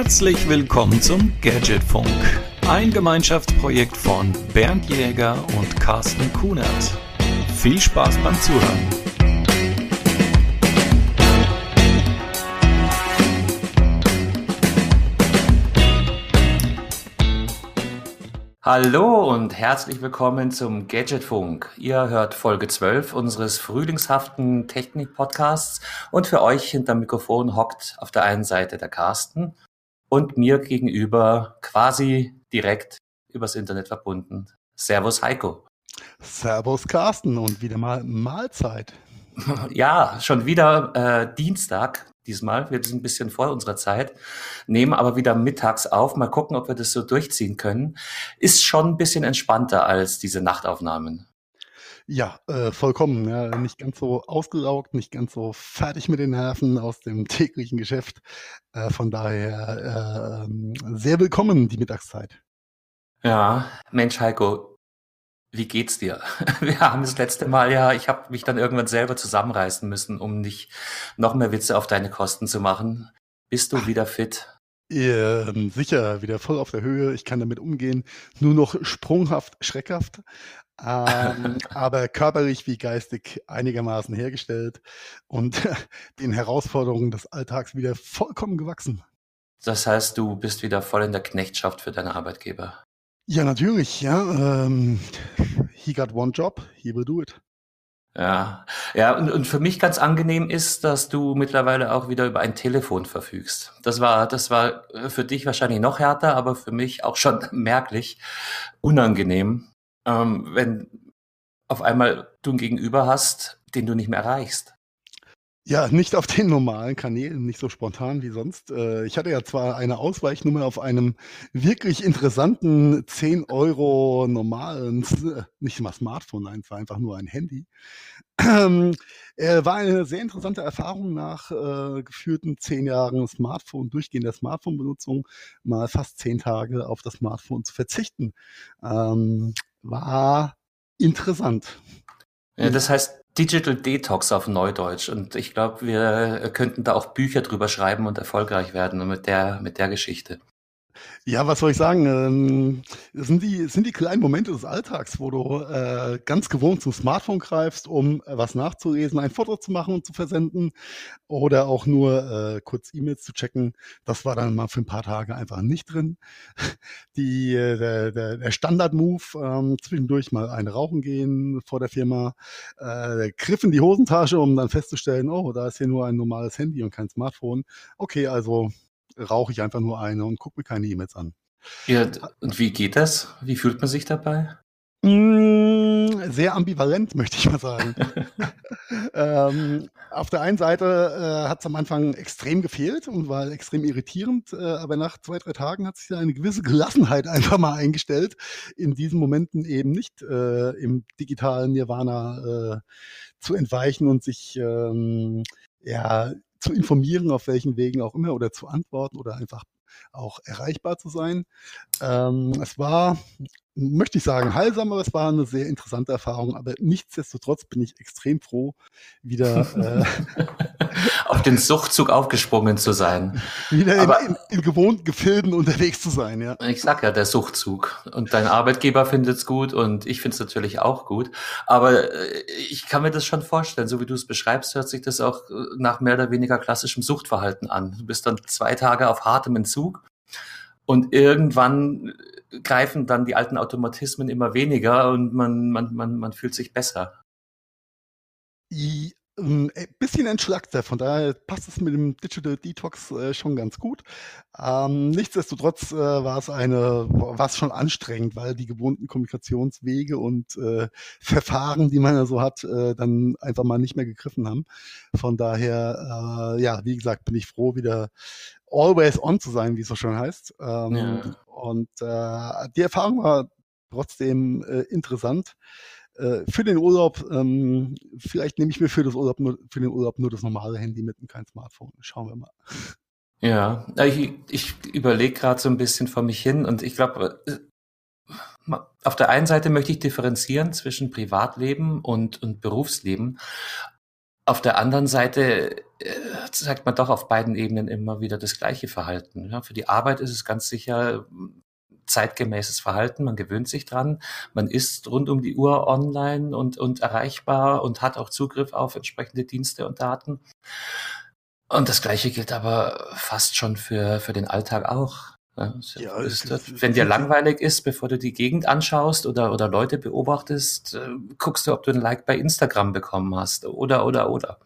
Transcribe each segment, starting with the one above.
Herzlich willkommen zum Gadgetfunk, ein Gemeinschaftsprojekt von Bernd Jäger und Carsten Kunert. Viel Spaß beim Zuhören. Hallo und herzlich willkommen zum Gadgetfunk. Ihr hört Folge 12 unseres frühlingshaften Technik-Podcasts und für euch hinterm Mikrofon hockt auf der einen Seite der Carsten und mir gegenüber quasi direkt übers Internet verbunden. Servus Heiko. Servus Carsten und wieder mal Mahlzeit. Ja, schon wieder äh, Dienstag diesmal. Wir sind ein bisschen vor unserer Zeit, nehmen aber wieder mittags auf. Mal gucken, ob wir das so durchziehen können. Ist schon ein bisschen entspannter als diese Nachtaufnahmen. Ja, äh, vollkommen. Ja. Nicht ganz so ausgelaugt, nicht ganz so fertig mit den Nerven aus dem täglichen Geschäft. Äh, von daher äh, sehr willkommen die Mittagszeit. Ja, Mensch Heiko, wie geht's dir? Wir haben das letzte Mal ja, ich habe mich dann irgendwann selber zusammenreißen müssen, um nicht noch mehr Witze auf deine Kosten zu machen. Bist du wieder fit? Ähm, sicher, wieder voll auf der Höhe. Ich kann damit umgehen. Nur noch sprunghaft, schreckhaft. Ähm, aber körperlich wie geistig einigermaßen hergestellt und den Herausforderungen des Alltags wieder vollkommen gewachsen. Das heißt, du bist wieder voll in der Knechtschaft für deine Arbeitgeber. Ja, natürlich, ja. Ähm, he got one job, he will do it. Ja, ja, und, und für mich ganz angenehm ist, dass du mittlerweile auch wieder über ein Telefon verfügst. Das war, das war für dich wahrscheinlich noch härter, aber für mich auch schon merklich unangenehm, ähm, wenn auf einmal du ein Gegenüber hast, den du nicht mehr erreichst. Ja, nicht auf den normalen Kanälen, nicht so spontan wie sonst. Äh, ich hatte ja zwar eine Ausweichnummer auf einem wirklich interessanten 10 Euro normalen, äh, nicht mal Smartphone, nein, es war einfach nur ein Handy. Ähm, war eine sehr interessante Erfahrung nach äh, geführten zehn Jahren Smartphone, durchgehender Smartphone-Benutzung, mal fast zehn Tage auf das Smartphone zu verzichten. War interessant. Ja, das heißt, Digital Detox auf Neudeutsch. Und ich glaube, wir könnten da auch Bücher drüber schreiben und erfolgreich werden mit der, mit der Geschichte. Ja, was soll ich sagen? Ähm, sind, die, sind die kleinen Momente des Alltags, wo du äh, ganz gewohnt zum Smartphone greifst, um äh, was nachzulesen, ein Foto zu machen und zu versenden oder auch nur äh, kurz E-Mails zu checken. Das war dann mal für ein paar Tage einfach nicht drin. Die, äh, der, der, der Standard-Move, ähm, zwischendurch mal eine rauchen gehen vor der Firma, äh, Griff in die Hosentasche, um dann festzustellen, oh, da ist hier nur ein normales Handy und kein Smartphone. Okay, also rauche ich einfach nur eine und gucke mir keine E-Mails an. Ja, und wie geht das? Wie fühlt man sich dabei? Mm, sehr ambivalent, möchte ich mal sagen. ähm, auf der einen Seite äh, hat es am Anfang extrem gefehlt und war extrem irritierend, äh, aber nach zwei, drei Tagen hat sich eine gewisse Gelassenheit einfach mal eingestellt, in diesen Momenten eben nicht äh, im digitalen Nirvana äh, zu entweichen und sich ähm, ja zu informieren, auf welchen Wegen auch immer, oder zu antworten oder einfach auch erreichbar zu sein. Ähm, es war möchte ich sagen, heilsam, aber es war eine sehr interessante Erfahrung. Aber nichtsdestotrotz bin ich extrem froh, wieder äh, auf den Suchtzug aufgesprungen zu sein. Wieder aber, in, in, in, gewohnten Gefilden unterwegs zu sein, ja. Ich sag ja, der Suchtzug. Und dein Arbeitgeber findet es gut und ich finde es natürlich auch gut. Aber äh, ich kann mir das schon vorstellen, so wie du es beschreibst, hört sich das auch äh, nach mehr oder weniger klassischem Suchtverhalten an. Du bist dann zwei Tage auf hartem Entzug und irgendwann greifen dann die alten Automatismen immer weniger und man, man, man, man fühlt sich besser. Ein ähm, bisschen entschlackter, von daher passt es mit dem Digital Detox äh, schon ganz gut. Ähm, nichtsdestotrotz äh, war es eine, war es schon anstrengend, weil die gewohnten Kommunikationswege und äh, Verfahren, die man ja so hat, äh, dann einfach mal nicht mehr gegriffen haben. Von daher, äh, ja, wie gesagt, bin ich froh, wieder always on zu sein, wie es so schön heißt. Ähm, ja. Und äh, die Erfahrung war trotzdem äh, interessant. Äh, für den Urlaub, ähm, vielleicht nehme ich mir für, das Urlaub nur, für den Urlaub nur das normale Handy mit und kein Smartphone. Schauen wir mal. Ja, ich, ich überlege gerade so ein bisschen vor mich hin und ich glaube, äh, auf der einen Seite möchte ich differenzieren zwischen Privatleben und, und Berufsleben. Auf der anderen Seite äh, zeigt man doch auf beiden Ebenen immer wieder das gleiche Verhalten. Ja, für die Arbeit ist es ganz sicher zeitgemäßes Verhalten, man gewöhnt sich dran, man ist rund um die Uhr online und, und erreichbar und hat auch Zugriff auf entsprechende Dienste und Daten. Und das Gleiche gilt aber fast schon für, für den Alltag auch. Ja, ist, das, wenn dir langweilig ist, bevor du die Gegend anschaust oder, oder Leute beobachtest, äh, guckst du, ob du ein Like bei Instagram bekommen hast oder, oder, oder.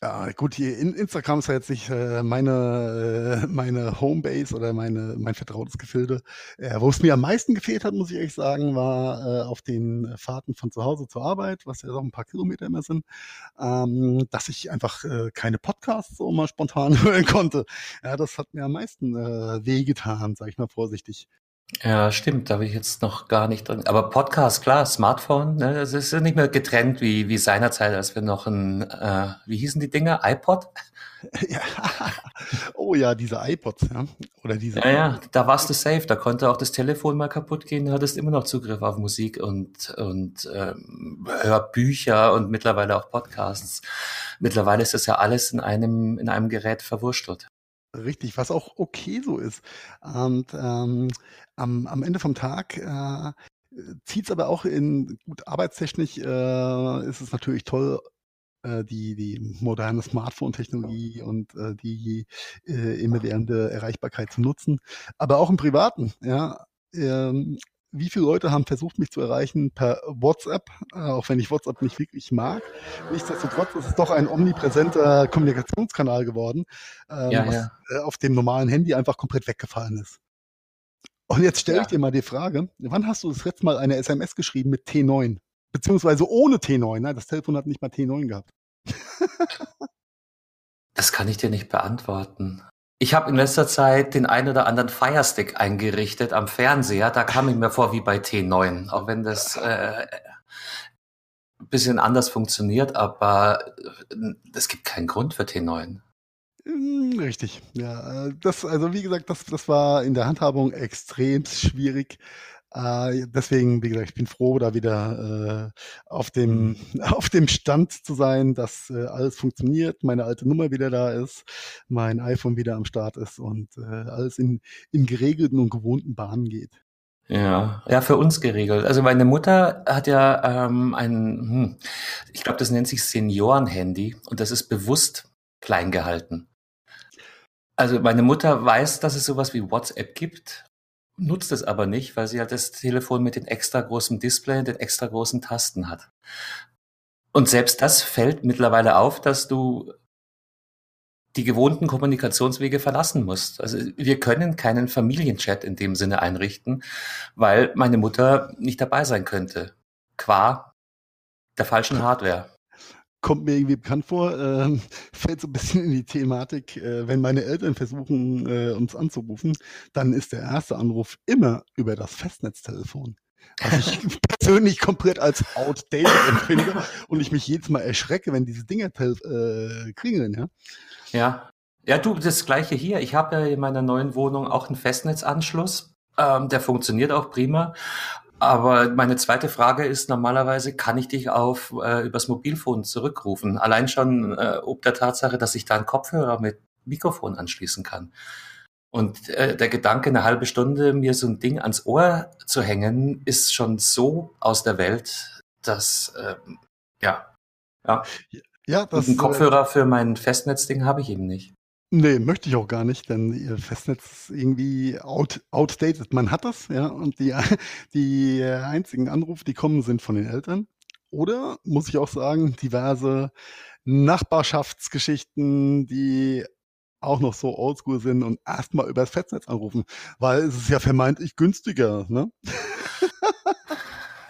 Ja, gut, hier in Instagram ist ja jetzt nicht äh, meine, äh, meine Homebase oder meine, mein vertrautes Gefilde. Äh, wo es mir am meisten gefehlt hat, muss ich ehrlich sagen, war äh, auf den Fahrten von zu Hause zur Arbeit, was ja doch ein paar Kilometer immer sind, ähm, dass ich einfach äh, keine Podcasts so mal spontan hören konnte. Ja, das hat mir am meisten äh, wehgetan, sage ich mal vorsichtig. Ja, stimmt, da habe ich jetzt noch gar nicht drin. Aber Podcast, klar, Smartphone, ne, das ist ja nicht mehr getrennt wie, wie seinerzeit, als wir noch ein, äh, wie hießen die Dinger? iPod? Ja. Oh ja, diese iPods, ja. Oder diese. Ja, ja, da warst du safe, da konnte auch das Telefon mal kaputt gehen, du hattest immer noch Zugriff auf Musik und, und ähm, Hörbücher und mittlerweile auch Podcasts. Mittlerweile ist das ja alles in einem, in einem Gerät verwurschtelt. Richtig, was auch okay so ist. Und ähm, am, am Ende vom Tag äh, zieht es aber auch in, gut, arbeitstechnisch äh, ist es natürlich toll, äh, die, die moderne Smartphone-Technologie und äh, die äh, immerwährende Erreichbarkeit zu nutzen. Aber auch im Privaten, ja. Ähm, wie viele Leute haben versucht, mich zu erreichen per WhatsApp, äh, auch wenn ich WhatsApp nicht wirklich mag. Nichtsdestotrotz ist es doch ein omnipräsenter Kommunikationskanal geworden, ähm, ja, was ja. Äh, auf dem normalen Handy einfach komplett weggefallen ist. Und jetzt stelle ich dir mal die Frage, wann hast du das letzte Mal eine SMS geschrieben mit T9? Beziehungsweise ohne T9, ne? das Telefon hat nicht mal T9 gehabt. das kann ich dir nicht beantworten. Ich habe in letzter Zeit den ein oder anderen Firestick eingerichtet am Fernseher. Da kam ich mir vor wie bei T9, auch wenn das äh, ein bisschen anders funktioniert, aber es gibt keinen Grund für T9. Hm, richtig, ja. Äh, das, also wie gesagt, das, das war in der Handhabung extrem schwierig. Äh, deswegen, wie gesagt, ich bin froh, da wieder äh, auf, dem, auf dem Stand zu sein, dass äh, alles funktioniert, meine alte Nummer wieder da ist, mein iPhone wieder am Start ist und äh, alles in, in geregelten und gewohnten Bahnen geht. Ja, ja, für uns geregelt. Also meine Mutter hat ja ähm, ein, hm, ich glaube, das nennt sich Senioren-Handy und das ist bewusst klein gehalten. Also meine Mutter weiß, dass es sowas wie WhatsApp gibt nutzt es aber nicht, weil sie halt das Telefon mit den extra großen Display und den extra großen Tasten hat. Und selbst das fällt mittlerweile auf, dass du die gewohnten Kommunikationswege verlassen musst. Also wir können keinen Familienchat in dem Sinne einrichten, weil meine Mutter nicht dabei sein könnte. Qua der falschen Hardware kommt mir irgendwie bekannt vor, äh, fällt so ein bisschen in die Thematik, äh, wenn meine Eltern versuchen, äh, uns anzurufen, dann ist der erste Anruf immer über das Festnetztelefon. Was ich persönlich komplett als outdated empfinde und ich mich jedes Mal erschrecke, wenn diese Dinger äh, klingeln, ja. Ja. Ja, du, das gleiche hier. Ich habe ja in meiner neuen Wohnung auch einen Festnetzanschluss. Ähm, der funktioniert auch prima. Aber meine zweite Frage ist normalerweise, kann ich dich auf äh, übers Mobilfon zurückrufen? Allein schon äh, ob der Tatsache, dass ich da einen Kopfhörer mit Mikrofon anschließen kann. Und äh, der Gedanke, eine halbe Stunde mir so ein Ding ans Ohr zu hängen, ist schon so aus der Welt, dass äh, ja, ja. Ja, das, einen Kopfhörer für mein Festnetzding habe ich eben nicht. Nee, möchte ich auch gar nicht, denn ihr Festnetz ist irgendwie out, outdated. Man hat das, ja, und die, die einzigen Anrufe, die kommen, sind von den Eltern. Oder, muss ich auch sagen, diverse Nachbarschaftsgeschichten, die auch noch so oldschool sind und erstmal über das Festnetz anrufen, weil es ist ja vermeintlich günstiger, ne?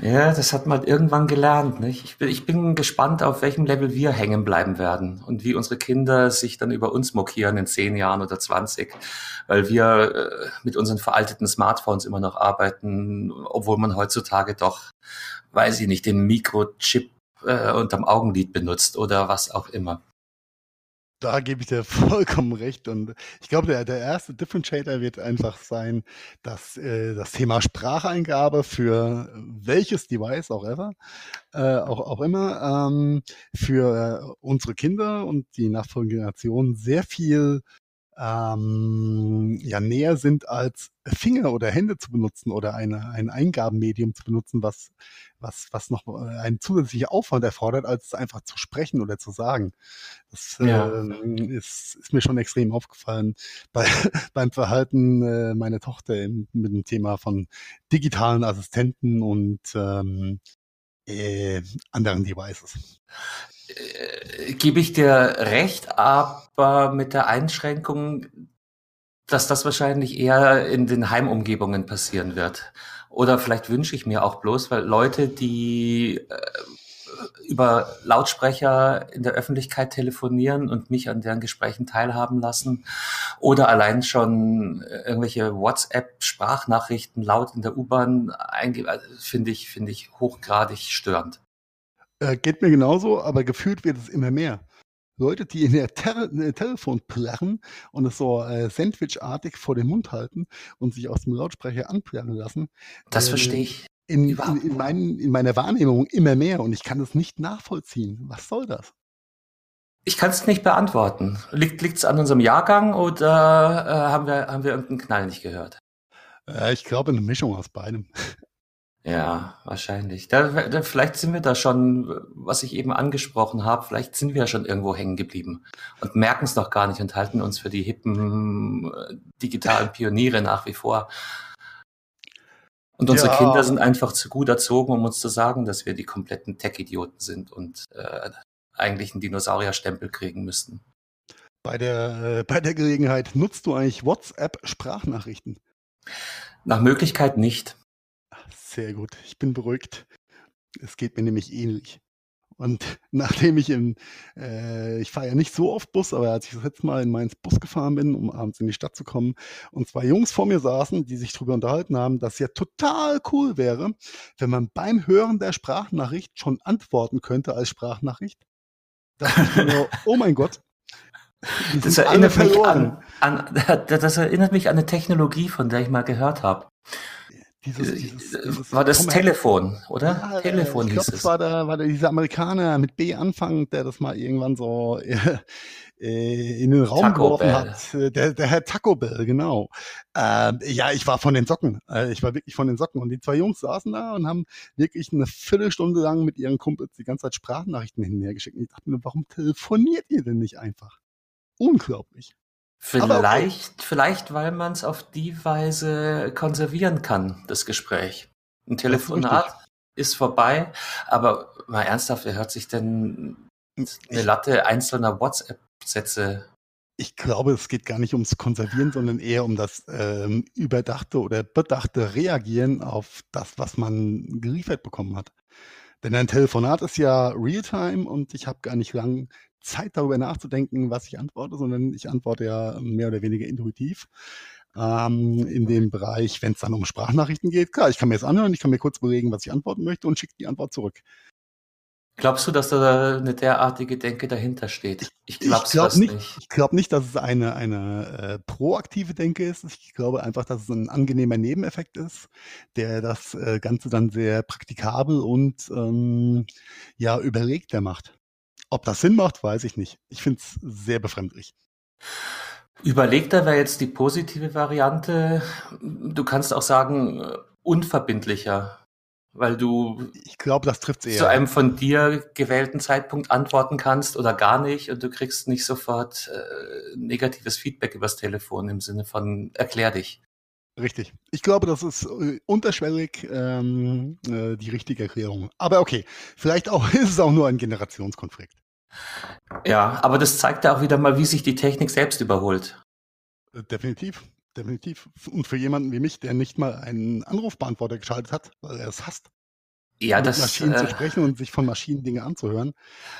Ja, das hat man irgendwann gelernt. Nicht? Ich, bin, ich bin gespannt, auf welchem Level wir hängen bleiben werden und wie unsere Kinder sich dann über uns mokieren in zehn Jahren oder zwanzig, weil wir äh, mit unseren veralteten Smartphones immer noch arbeiten, obwohl man heutzutage doch, weiß ich nicht, den Mikrochip äh, unterm Augenlid benutzt oder was auch immer. Da gebe ich dir vollkommen recht. Und ich glaube, der, der erste Differentiator wird einfach sein, dass äh, das Thema Spracheingabe für welches Device auch ever, äh, auch, auch immer, ähm, für unsere Kinder und die nachfolgende Generation sehr viel ähm, ja näher sind als Finger oder Hände zu benutzen oder eine, ein Eingabenmedium zu benutzen, was, was, was noch äh, einen zusätzlichen Aufwand erfordert, als einfach zu sprechen oder zu sagen. Das ja. äh, ist, ist mir schon extrem aufgefallen bei, beim Verhalten äh, meiner Tochter im, mit dem Thema von digitalen Assistenten und ähm, äh, anderen Devices. Äh, gebe ich dir recht, aber mit der Einschränkung, dass das wahrscheinlich eher in den Heimumgebungen passieren wird. Oder vielleicht wünsche ich mir auch bloß, weil Leute, die äh, über Lautsprecher in der Öffentlichkeit telefonieren und mich an deren Gesprächen teilhaben lassen oder allein schon irgendwelche WhatsApp-Sprachnachrichten laut in der U-Bahn eingeben, also finde ich, finde ich hochgradig störend. Äh, geht mir genauso, aber gefühlt wird es immer mehr. Leute, die in der, Ter Telefon plärren und es so äh, sandwichartig vor den Mund halten und sich aus dem Lautsprecher anplärren lassen. Das äh, verstehe ich. In, in, in, mein, in meiner Wahrnehmung immer mehr und ich kann es nicht nachvollziehen. Was soll das? Ich kann es nicht beantworten. Liegt es an unserem Jahrgang oder äh, haben, wir, haben wir irgendeinen Knall nicht gehört? Äh, ich glaube eine Mischung aus beidem. Ja, wahrscheinlich. Da, da, vielleicht sind wir da schon, was ich eben angesprochen habe, vielleicht sind wir ja schon irgendwo hängen geblieben und merken es noch gar nicht und halten uns für die hippen äh, digitalen Pioniere nach wie vor. Und unsere ja. Kinder sind einfach zu gut erzogen, um uns zu sagen, dass wir die kompletten Tech-Idioten sind und äh, eigentlich einen Dinosaurierstempel kriegen müssten. Bei der, äh, bei der Gelegenheit nutzt du eigentlich WhatsApp-Sprachnachrichten? Nach Möglichkeit nicht. Sehr gut, ich bin beruhigt. Es geht mir nämlich ähnlich. Und nachdem ich im, äh, ich fahre ja nicht so oft Bus, aber als ich das letzte Mal in Mainz Bus gefahren bin, um abends in die Stadt zu kommen, und zwei Jungs vor mir saßen, die sich darüber unterhalten haben, dass ja total cool wäre, wenn man beim Hören der Sprachnachricht schon antworten könnte als Sprachnachricht. Da ich mir, oh mein Gott. Das erinnert, mich an, an, das erinnert mich an eine Technologie, von der ich mal gehört habe. Dieses, äh, dieses, äh, dieses war das Telefon, oder? Ja, Telefon ich hieß es. War da, war da dieser Amerikaner mit B anfangend, der das mal irgendwann so äh, äh in den Raum Taco geworfen Bell. hat. Der, der Herr Taco Bell, genau. Äh, ja, ich war von den Socken. Äh, ich war wirklich von den Socken. Und die zwei Jungs saßen da und haben wirklich eine Viertelstunde lang mit ihren Kumpels die ganze Zeit Sprachnachrichten hin und her geschickt. Und ich dachte mir, warum telefoniert ihr denn nicht einfach? Unglaublich. Vielleicht, okay. vielleicht, weil man es auf die Weise konservieren kann, das Gespräch. Ein Telefonat ist, ist, vorbei, aber mal ernsthaft, wer hört sich denn eine Latte einzelner WhatsApp-Sätze? Ich glaube, es geht gar nicht ums Konservieren, sondern eher um das ähm, überdachte oder bedachte Reagieren auf das, was man geliefert bekommen hat. Denn ein Telefonat ist ja Realtime und ich habe gar nicht lang Zeit darüber nachzudenken, was ich antworte, sondern ich antworte ja mehr oder weniger intuitiv. Ähm, in dem Bereich, wenn es dann um Sprachnachrichten geht, klar, ich kann mir jetzt anhören, ich kann mir kurz überlegen, was ich antworten möchte und schicke die Antwort zurück. Glaubst du, dass da eine derartige Denke dahinter steht? Ich glaube glaub nicht, nicht. Ich glaube nicht, dass es eine, eine äh, proaktive Denke ist. Ich glaube einfach, dass es ein angenehmer Nebeneffekt ist, der das äh, Ganze dann sehr praktikabel und ähm, ja überlegter macht. Ob das Sinn macht, weiß ich nicht. Ich finde es sehr befremdlich. Überlegter wäre jetzt die positive Variante. Du kannst auch sagen, äh, unverbindlicher, weil du ich glaube, das trifft eher. zu einem von dir gewählten Zeitpunkt antworten kannst oder gar nicht und du kriegst nicht sofort äh, negatives Feedback übers Telefon im Sinne von erklär dich. Richtig. Ich glaube, das ist äh, unterschwellig ähm, äh, die richtige Erklärung. Aber okay, vielleicht auch ist es auch nur ein Generationskonflikt. Ja, aber das zeigt ja auch wieder mal, wie sich die Technik selbst überholt. Äh, definitiv, definitiv. Und für jemanden wie mich, der nicht mal einen Anrufbeantworter geschaltet hat, weil er es hasst, ja, mit das, Maschinen äh, zu sprechen und sich von Maschinen Dinge anzuhören.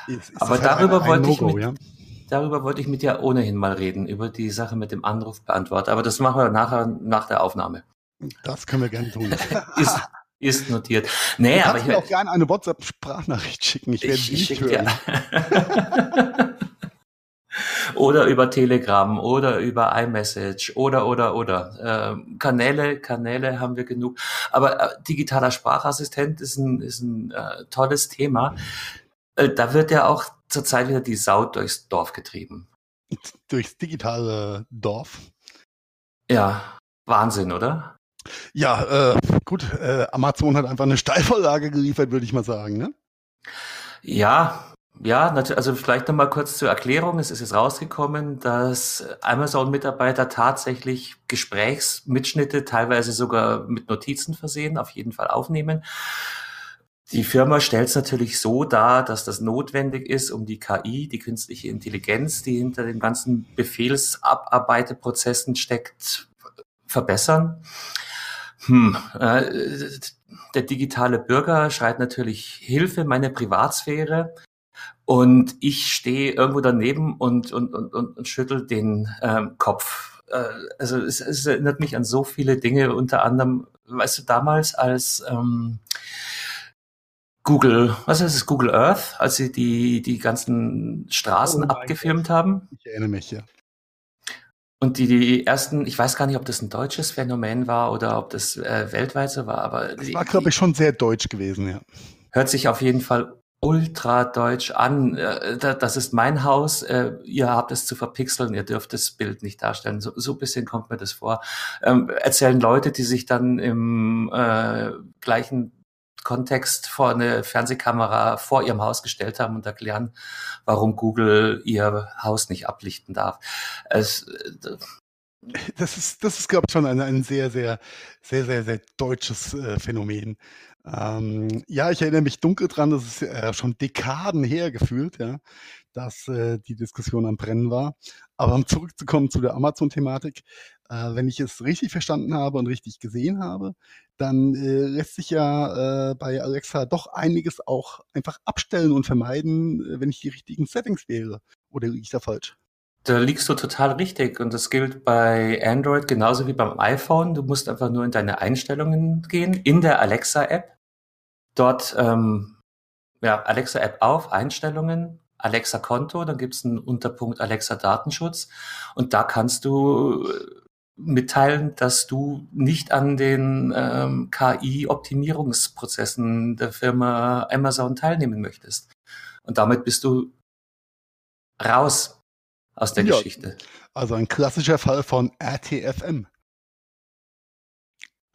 Ist, ist aber halt darüber ein, ein wollte ich mit, ja? Darüber wollte ich mit dir ohnehin mal reden, über die Sache mit dem Anrufbeantworter. Aber das machen wir nachher nach der Aufnahme. Das können wir gerne tun. ist, ist notiert. Nee, du aber ich mir auch gerne eine WhatsApp-Sprachnachricht schicken. Ich werde sie nicht hören. oder über Telegram oder über iMessage oder oder oder äh, Kanäle Kanäle haben wir genug. Aber äh, digitaler Sprachassistent ist ein ist ein äh, tolles Thema. Äh, da wird ja auch zurzeit wieder die Sau durchs Dorf getrieben. Durchs digitale Dorf. Ja, Wahnsinn, oder? Ja, äh, gut, äh, Amazon hat einfach eine Steilvorlage geliefert, würde ich mal sagen, ne? Ja, ja, also vielleicht nochmal kurz zur Erklärung. Es ist jetzt rausgekommen, dass Amazon-Mitarbeiter tatsächlich Gesprächsmitschnitte, teilweise sogar mit Notizen versehen, auf jeden Fall aufnehmen. Die Firma stellt es natürlich so dar, dass das notwendig ist, um die KI, die künstliche Intelligenz, die hinter den ganzen Befehlsabarbeiteprozessen steckt, verbessern. Hm, äh, der digitale Bürger schreit natürlich Hilfe, meine Privatsphäre. Und ich stehe irgendwo daneben und, und, und, und, und schüttel den ähm, Kopf. Äh, also es, es erinnert mich an so viele Dinge, unter anderem, weißt du, damals als ähm, Google, was ist es, Google Earth, als sie die, die ganzen Straßen oh abgefilmt haben. Ich erinnere mich, ja. Und die, die ersten, ich weiß gar nicht, ob das ein deutsches Phänomen war oder ob das äh, weltweit so war, aber. Das war, glaube ich, schon sehr deutsch gewesen, ja. Hört sich auf jeden Fall ultra deutsch an. Äh, das ist mein Haus, äh, ihr habt es zu verpixeln, ihr dürft das Bild nicht darstellen. So, so ein bisschen kommt mir das vor. Ähm, erzählen Leute, die sich dann im äh, gleichen Kontext vor eine Fernsehkamera vor ihrem Haus gestellt haben und erklären, warum Google ihr Haus nicht ablichten darf. Es, das ist, das ist, glaube ich, schon ein, ein sehr, sehr, sehr, sehr, sehr deutsches äh, Phänomen. Ähm, ja, ich erinnere mich dunkel dran, das ist äh, schon Dekaden her gefühlt, ja, dass äh, die Diskussion am Brennen war. Aber um zurückzukommen zu der Amazon-Thematik, äh, wenn ich es richtig verstanden habe und richtig gesehen habe, dann äh, lässt sich ja äh, bei Alexa doch einiges auch einfach abstellen und vermeiden, äh, wenn ich die richtigen Settings wähle. Oder liege ich da falsch? Da liegst du total richtig und das gilt bei Android genauso wie beim iPhone. Du musst einfach nur in deine Einstellungen gehen, in der Alexa-App. Dort ähm, ja, Alexa-App auf, Einstellungen, Alexa-Konto, dann gibt es einen Unterpunkt Alexa-Datenschutz und da kannst du mitteilen, dass du nicht an den ähm, KI-Optimierungsprozessen der Firma Amazon teilnehmen möchtest. Und damit bist du raus aus der ja, Geschichte. Also ein klassischer Fall von RTFM.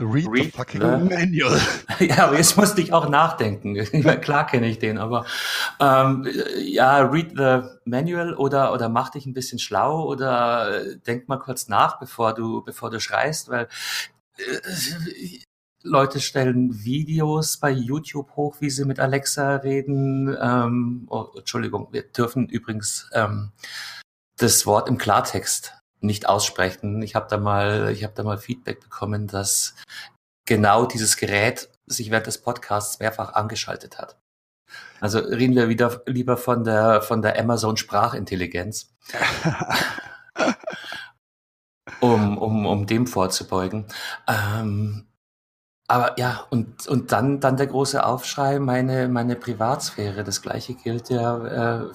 Read, Read the fucking the, manual. Ja, aber jetzt musste ich auch nachdenken. Klar kenne ich den, aber ähm, ja, read the manual oder oder mach dich ein bisschen schlau oder äh, denk mal kurz nach, bevor du bevor du schreist, weil äh, Leute stellen Videos bei YouTube hoch, wie sie mit Alexa reden. Ähm, oh, Entschuldigung, wir dürfen übrigens ähm, das Wort im Klartext nicht aussprechen. Ich habe da mal, ich habe da mal Feedback bekommen, dass genau dieses Gerät sich während des Podcasts mehrfach angeschaltet hat. Also reden wir wieder lieber von der von der Amazon Sprachintelligenz. um, um, um dem vorzubeugen. Ähm, aber ja, und, und dann, dann der große Aufschrei, meine, meine Privatsphäre. Das gleiche gilt ja äh,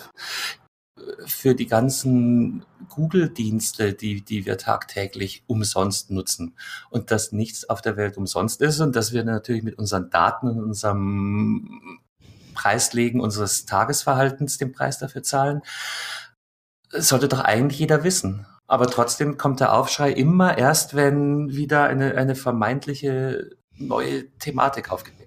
für die ganzen Google-Dienste, die, die wir tagtäglich umsonst nutzen. Und dass nichts auf der Welt umsonst ist und dass wir natürlich mit unseren Daten und unserem Preislegen unseres Tagesverhaltens den Preis dafür zahlen, sollte doch eigentlich jeder wissen. Aber trotzdem kommt der Aufschrei immer erst, wenn wieder eine, eine vermeintliche neue Thematik aufgeht.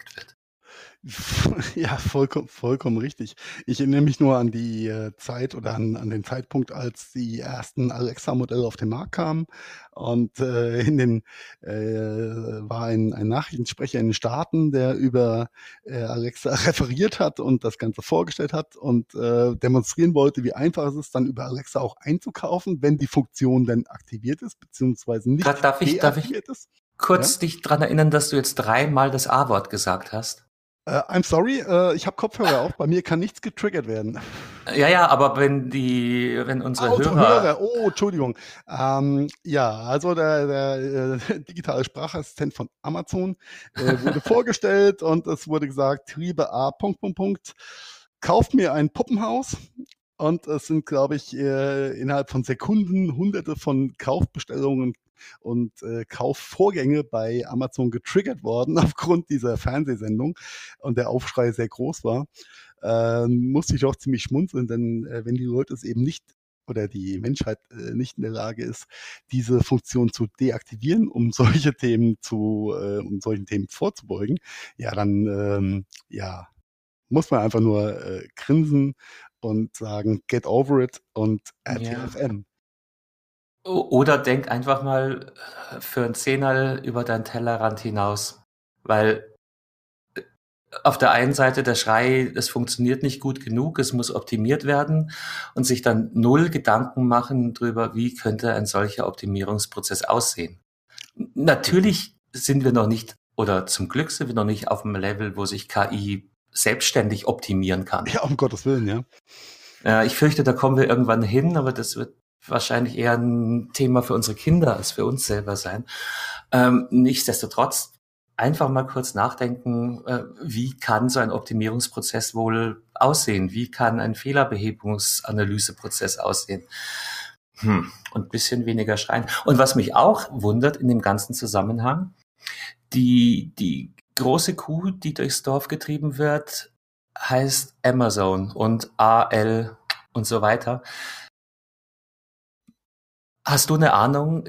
Ja, vollkommen, vollkommen richtig. Ich erinnere mich nur an die äh, Zeit oder an, an den Zeitpunkt, als die ersten Alexa-Modelle auf den Markt kamen. Und äh, in den äh, war ein, ein Nachrichtensprecher in den Staaten, der über äh, Alexa referiert hat und das Ganze vorgestellt hat und äh, demonstrieren wollte, wie einfach es ist, dann über Alexa auch einzukaufen, wenn die Funktion dann aktiviert ist, beziehungsweise nicht darf ich, darf ich ist. kurz ja? dich dran erinnern, dass du jetzt dreimal das A-Wort gesagt hast? Uh, I'm sorry, uh, ich habe Kopfhörer auf. Bei mir kann nichts getriggert werden. Ja, ja, aber wenn die, wenn unsere oh, Hörer, Hörer. Oh, Entschuldigung. Ähm, ja, also der, der äh, digitale Sprachassistent von Amazon äh, wurde vorgestellt und es wurde gesagt, Triebe A. Punkt, Punkt, Punkt. Kauft mir ein Puppenhaus Und es sind, glaube ich, äh, innerhalb von Sekunden hunderte von Kaufbestellungen und äh, Kaufvorgänge bei Amazon getriggert worden aufgrund dieser Fernsehsendung und der Aufschrei sehr groß war, äh, musste ich doch ziemlich schmunzeln, denn äh, wenn die Leute es eben nicht oder die Menschheit äh, nicht in der Lage ist, diese Funktion zu deaktivieren, um solche Themen zu, äh, um solchen Themen vorzubeugen, ja, dann ähm, ja, muss man einfach nur äh, grinsen und sagen, get over it und RTFM. Oder denk einfach mal äh, für ein Zehnerl über deinen Tellerrand hinaus. Weil äh, auf der einen Seite der Schrei, es funktioniert nicht gut genug, es muss optimiert werden und sich dann null Gedanken machen darüber, wie könnte ein solcher Optimierungsprozess aussehen. Natürlich sind wir noch nicht, oder zum Glück sind wir noch nicht auf dem Level, wo sich KI selbstständig optimieren kann. Ja, um Gottes Willen. Ja, ich fürchte, da kommen wir irgendwann hin, aber das wird wahrscheinlich eher ein Thema für unsere Kinder als für uns selber sein. Ähm, nichtsdestotrotz einfach mal kurz nachdenken, äh, wie kann so ein Optimierungsprozess wohl aussehen? Wie kann ein Fehlerbehebungsanalyseprozess aussehen? Hm. Und bisschen weniger schreien. Und was mich auch wundert in dem ganzen Zusammenhang, die, die große Kuh, die durchs Dorf getrieben wird, heißt Amazon und AL und so weiter. Hast du eine Ahnung,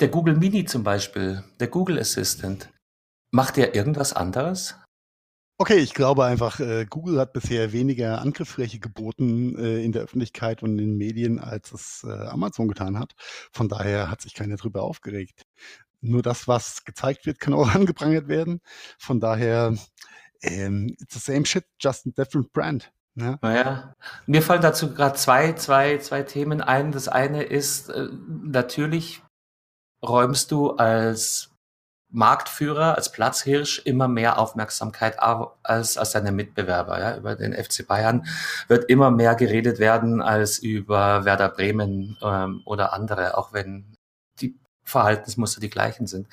der Google Mini zum Beispiel, der Google Assistant, macht der irgendwas anderes? Okay, ich glaube einfach, äh, Google hat bisher weniger Angriffsfläche geboten äh, in der Öffentlichkeit und in den Medien, als es äh, Amazon getan hat. Von daher hat sich keiner drüber aufgeregt. Nur das, was gezeigt wird, kann auch angeprangert werden. Von daher, ähm, it's the same shit, just a different brand. Ja. Naja, mir fallen dazu gerade zwei, zwei, zwei Themen ein. Das eine ist, äh, natürlich räumst du als Marktführer, als Platzhirsch immer mehr Aufmerksamkeit als, als deine Mitbewerber. Ja? Über den FC Bayern wird immer mehr geredet werden als über Werder Bremen ähm, oder andere, auch wenn die Verhaltensmuster die gleichen sind.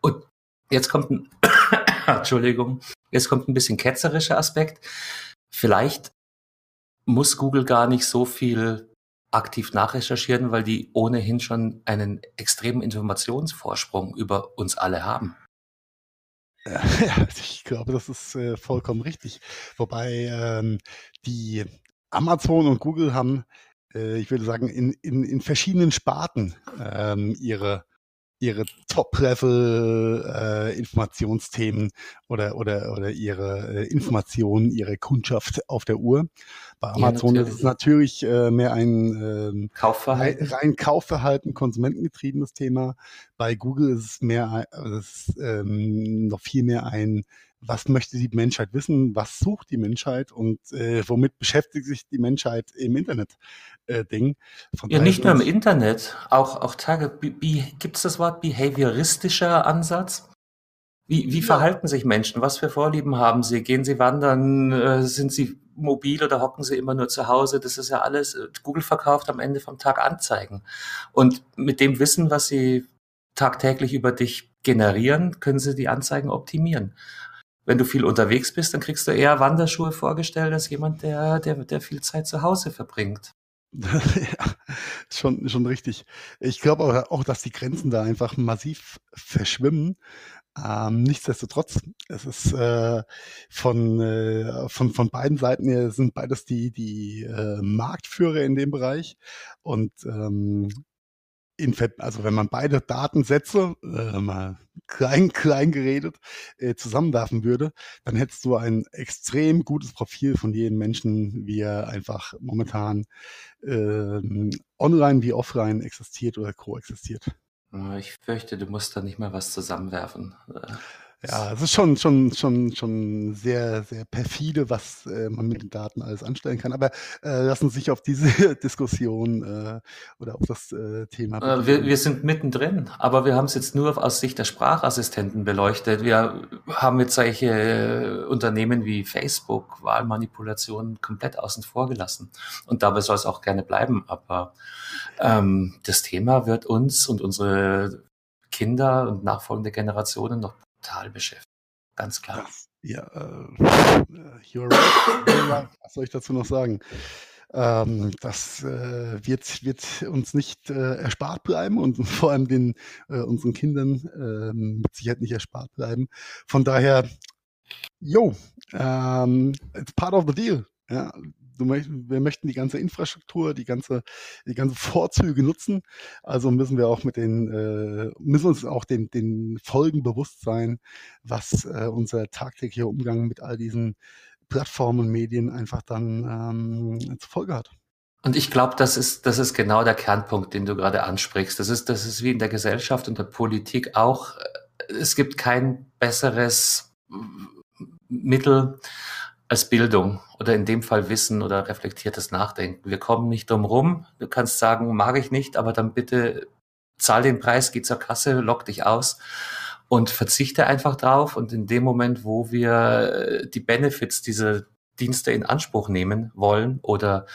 Und jetzt kommt ein, Entschuldigung, jetzt kommt ein bisschen ketzerischer Aspekt. Vielleicht muss Google gar nicht so viel aktiv nachrecherchieren, weil die ohnehin schon einen extremen Informationsvorsprung über uns alle haben. Ja, ich glaube, das ist äh, vollkommen richtig. Wobei ähm, die Amazon und Google haben, äh, ich würde sagen, in, in, in verschiedenen Sparten ähm, ihre ihre Top-Level-Informationsthemen äh, oder, oder, oder ihre äh, Informationen, ihre Kundschaft auf der Uhr. Bei Amazon ja, ist es natürlich äh, mehr ein ähm, Kaufverhalten. rein Kaufverhalten, konsumentengetriebenes Thema. Bei Google ist es mehr, äh, ist, ähm, noch viel mehr ein was möchte die Menschheit wissen, was sucht die Menschheit und äh, womit beschäftigt sich die Menschheit im Internet äh, Ding. Von ja, nicht nur im Internet, auch, auch Tage, gibt es das Wort behavioristischer Ansatz? Wie, wie ja. verhalten sich Menschen? Was für Vorlieben haben sie? Gehen sie wandern? Äh, sind sie mobil oder hocken sie immer nur zu Hause? Das ist ja alles, äh, Google verkauft am Ende vom Tag Anzeigen. Und mit dem Wissen, was sie tagtäglich über dich generieren, können sie die Anzeigen optimieren wenn du viel unterwegs bist, dann kriegst du eher Wanderschuhe vorgestellt als jemand, der, der, der viel Zeit zu Hause verbringt. ja, schon, schon richtig. Ich glaube auch, auch, dass die Grenzen da einfach massiv verschwimmen. Ähm, nichtsdestotrotz, es ist äh, von, äh, von, von beiden Seiten her sind beides die, die äh, Marktführer in dem Bereich. Und ähm, in, also wenn man beide Datensätze, äh, mal klein, klein geredet, äh, zusammenwerfen würde, dann hättest du ein extrem gutes Profil von jedem Menschen, wie er einfach momentan äh, online wie offline existiert oder koexistiert. Ich fürchte, du musst da nicht mal was zusammenwerfen. Ja, es ist schon, schon, schon, schon sehr, sehr perfide, was äh, man mit den Daten alles anstellen kann. Aber äh, lassen sich auf diese Diskussion äh, oder auf das äh, Thema. Äh, wir, wir sind mittendrin, aber wir haben es jetzt nur aus Sicht der Sprachassistenten beleuchtet. Wir haben jetzt solche äh, Unternehmen wie Facebook, Wahlmanipulationen komplett außen vor gelassen. Und dabei soll es auch gerne bleiben. Aber ähm, das Thema wird uns und unsere Kinder und nachfolgende Generationen noch total beschäftigt. Ganz klar. Ja, äh, you're right. Was soll ich dazu noch sagen? Ähm, das äh, wird, wird uns nicht äh, erspart bleiben und vor allem den äh, unseren Kindern äh, mit Sicherheit nicht erspart bleiben. Von daher, yo, ähm, it's part of the deal. Ja, wir möchten die ganze Infrastruktur, die ganze, die ganze Vorzüge nutzen. Also müssen wir auch mit den, äh, müssen uns auch den, den Folgen bewusst sein, was äh, unser tagtäglicher Umgang mit all diesen Plattformen und Medien einfach dann ähm, zur Folge hat. Und ich glaube, das ist, das ist genau der Kernpunkt, den du gerade ansprichst. Das ist, das ist wie in der Gesellschaft und der Politik auch. Es gibt kein besseres Mittel als Bildung oder in dem Fall Wissen oder reflektiertes Nachdenken. Wir kommen nicht drum rum. Du kannst sagen, mag ich nicht, aber dann bitte zahl den Preis, geh zur Kasse, lock dich aus und verzichte einfach drauf. Und in dem Moment, wo wir äh, die Benefits dieser Dienste in Anspruch nehmen wollen oder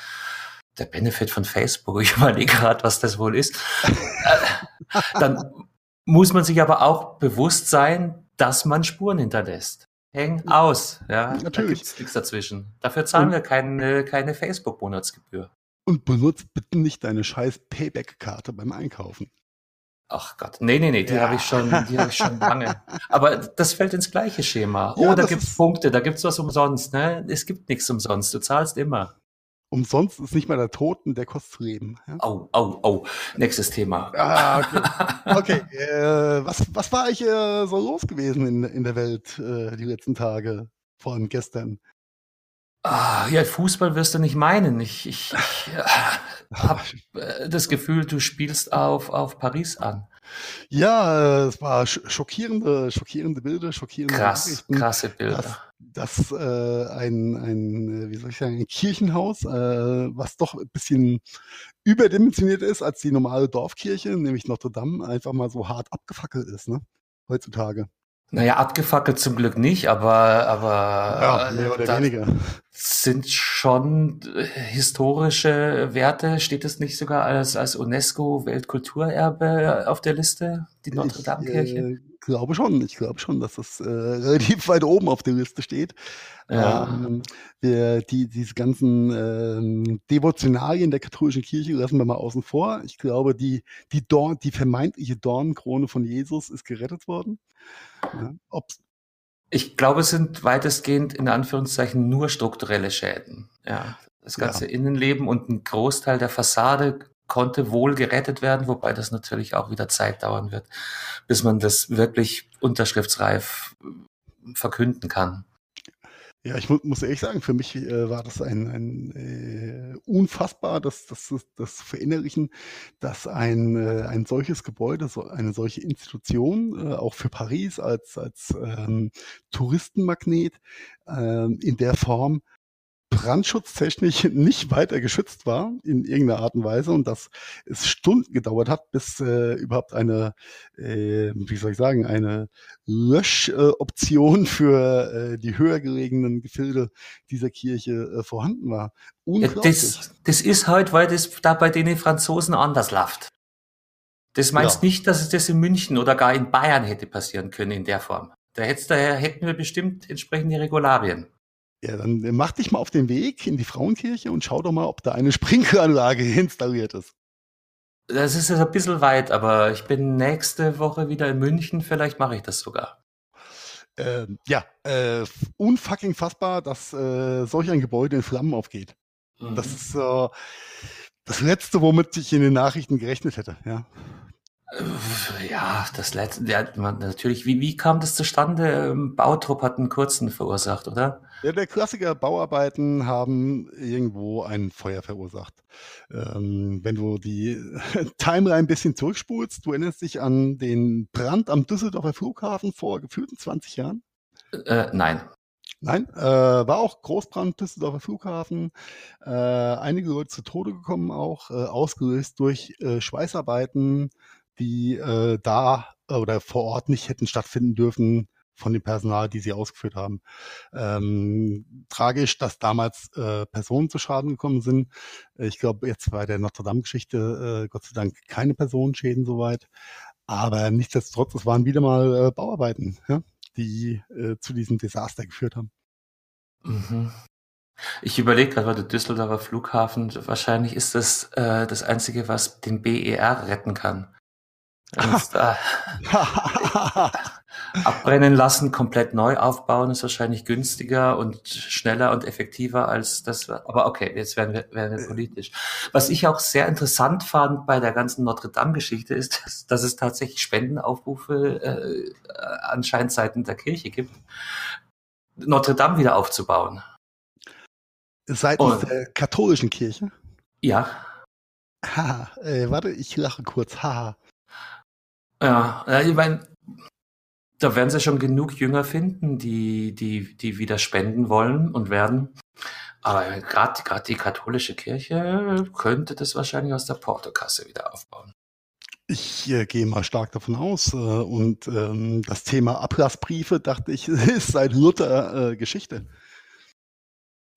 der Benefit von Facebook, ich überlege gerade, was das wohl ist, äh, dann muss man sich aber auch bewusst sein, dass man Spuren hinterlässt. Häng aus, ja. Natürlich. Da gibt's nichts dazwischen. Dafür zahlen und, wir keine, keine Facebook-Monatsgebühr. Und benutzt bitte nicht deine scheiß Payback-Karte beim Einkaufen. Ach Gott, nee, nee, nee, die ja. habe ich schon, die habe ich schon lange. Aber das fällt ins gleiche Schema. Ja, oh, da gibt's Punkte, da gibt's was umsonst, ne? Es gibt nichts umsonst, du zahlst immer. Umsonst ist nicht mal der Toten, der kostet zu leben. Ja? Oh, oh, oh. Nächstes Thema. Ah, okay. okay. Äh, was, was war eigentlich äh, so los gewesen in, in der Welt äh, die letzten Tage? Allem gestern. Ah, ja, Fußball wirst du nicht meinen. Ich, ich, ich äh, habe äh, das Gefühl, du spielst auf, auf Paris an. Ja, es war schockierende, schockierende Bilder, schockierende Krass, krasse Bilder. Dass, dass äh, ein, ein, wie soll ich sagen, ein Kirchenhaus, äh, was doch ein bisschen überdimensioniert ist als die normale Dorfkirche, nämlich Notre Dame, einfach mal so hart abgefackelt ist, ne? Heutzutage. Naja, abgefackelt zum Glück nicht, aber, aber ja, mehr oder weniger. sind schon äh, historische Werte. Steht es nicht sogar als, als UNESCO-Weltkulturerbe auf der Liste, die Notre-Dame-Kirche? Äh, glaube schon, ich glaube schon, dass das äh, relativ weit oben auf der Liste steht. Ja. Ähm, wir, die, diese ganzen ähm, Devotionalien der katholischen Kirche lassen wir mal außen vor. Ich glaube, die, die, Dorn, die vermeintliche Dornenkrone von Jesus ist gerettet worden. Ja, ich glaube, es sind weitestgehend in Anführungszeichen nur strukturelle Schäden. Ja, das ganze ja. Innenleben und ein Großteil der Fassade konnte wohl gerettet werden, wobei das natürlich auch wieder Zeit dauern wird, bis man das wirklich unterschriftsreif verkünden kann. Ja, ich mu muss ehrlich sagen, für mich äh, war das ein, ein äh, unfassbar, das, das, das verinnerlichen, dass ein, äh, ein solches Gebäude, so eine solche Institution, äh, auch für Paris als, als ähm, Touristenmagnet äh, in der Form brandschutztechnisch nicht weiter geschützt war in irgendeiner Art und Weise und dass es Stunden gedauert hat, bis äh, überhaupt eine, äh, wie soll ich sagen, eine Löschoption äh, für äh, die höher gelegenen Gefilde dieser Kirche äh, vorhanden war. Das, das ist halt, weil das da bei den Franzosen anders läuft. Das meinst ja. nicht, dass es das in München oder gar in Bayern hätte passieren können in der Form. Da, da hätten wir bestimmt entsprechende Regularien. Ja, dann mach dich mal auf den Weg in die Frauenkirche und schau doch mal, ob da eine Sprinkleranlage installiert ist. Das ist jetzt ein bisschen weit, aber ich bin nächste Woche wieder in München, vielleicht mache ich das sogar. Ähm, ja, äh, unfucking fassbar, dass äh, solch ein Gebäude in Flammen aufgeht. Mhm. Das ist äh, das Letzte, womit ich in den Nachrichten gerechnet hätte, ja. Ja, das letzte, ja, natürlich, wie, wie kam das zustande? Ähm, Bautrupp hat einen kurzen verursacht, oder? Ja, der Klassiker, Bauarbeiten haben irgendwo ein Feuer verursacht. Ähm, wenn du die Timeline ein bisschen zurückspulst, du erinnerst dich an den Brand am Düsseldorfer Flughafen vor gefühlten 20 Jahren? Äh, nein. Nein, äh, war auch Großbrand Düsseldorfer Flughafen. Äh, einige Leute zu Tode gekommen auch, äh, ausgelöst durch äh, Schweißarbeiten, die äh, da oder vor Ort nicht hätten stattfinden dürfen von dem Personal, die sie ausgeführt haben. Ähm, tragisch, dass damals äh, Personen zu Schaden gekommen sind. Ich glaube, jetzt bei der Notre Dame-Geschichte äh, Gott sei Dank keine Personenschäden soweit. Aber nichtsdestotrotz, es waren wieder mal äh, Bauarbeiten, ja, die äh, zu diesem Desaster geführt haben. Mhm. Ich überlege gerade, weil der Düsseldorfer Flughafen, wahrscheinlich ist das äh, das Einzige, was den BER retten kann. Abbrennen lassen, komplett neu aufbauen, ist wahrscheinlich günstiger und schneller und effektiver als das. Aber okay, jetzt werden wir, werden wir politisch. Was ich auch sehr interessant fand bei der ganzen Notre Dame-Geschichte ist, dass, dass, es tatsächlich Spendenaufrufe äh, anscheinend seitens der Kirche gibt, Notre Dame wieder aufzubauen. Seitens und, der katholischen Kirche? Ja. Ha, äh, warte, ich lache kurz. Haha. Ja, ich meine, da werden sie schon genug Jünger finden, die, die, die wieder spenden wollen und werden. Aber gerade die katholische Kirche könnte das wahrscheinlich aus der Portokasse wieder aufbauen. Ich äh, gehe mal stark davon aus. Äh, und ähm, das Thema Ablassbriefe, dachte ich, ist seit Luther äh, Geschichte.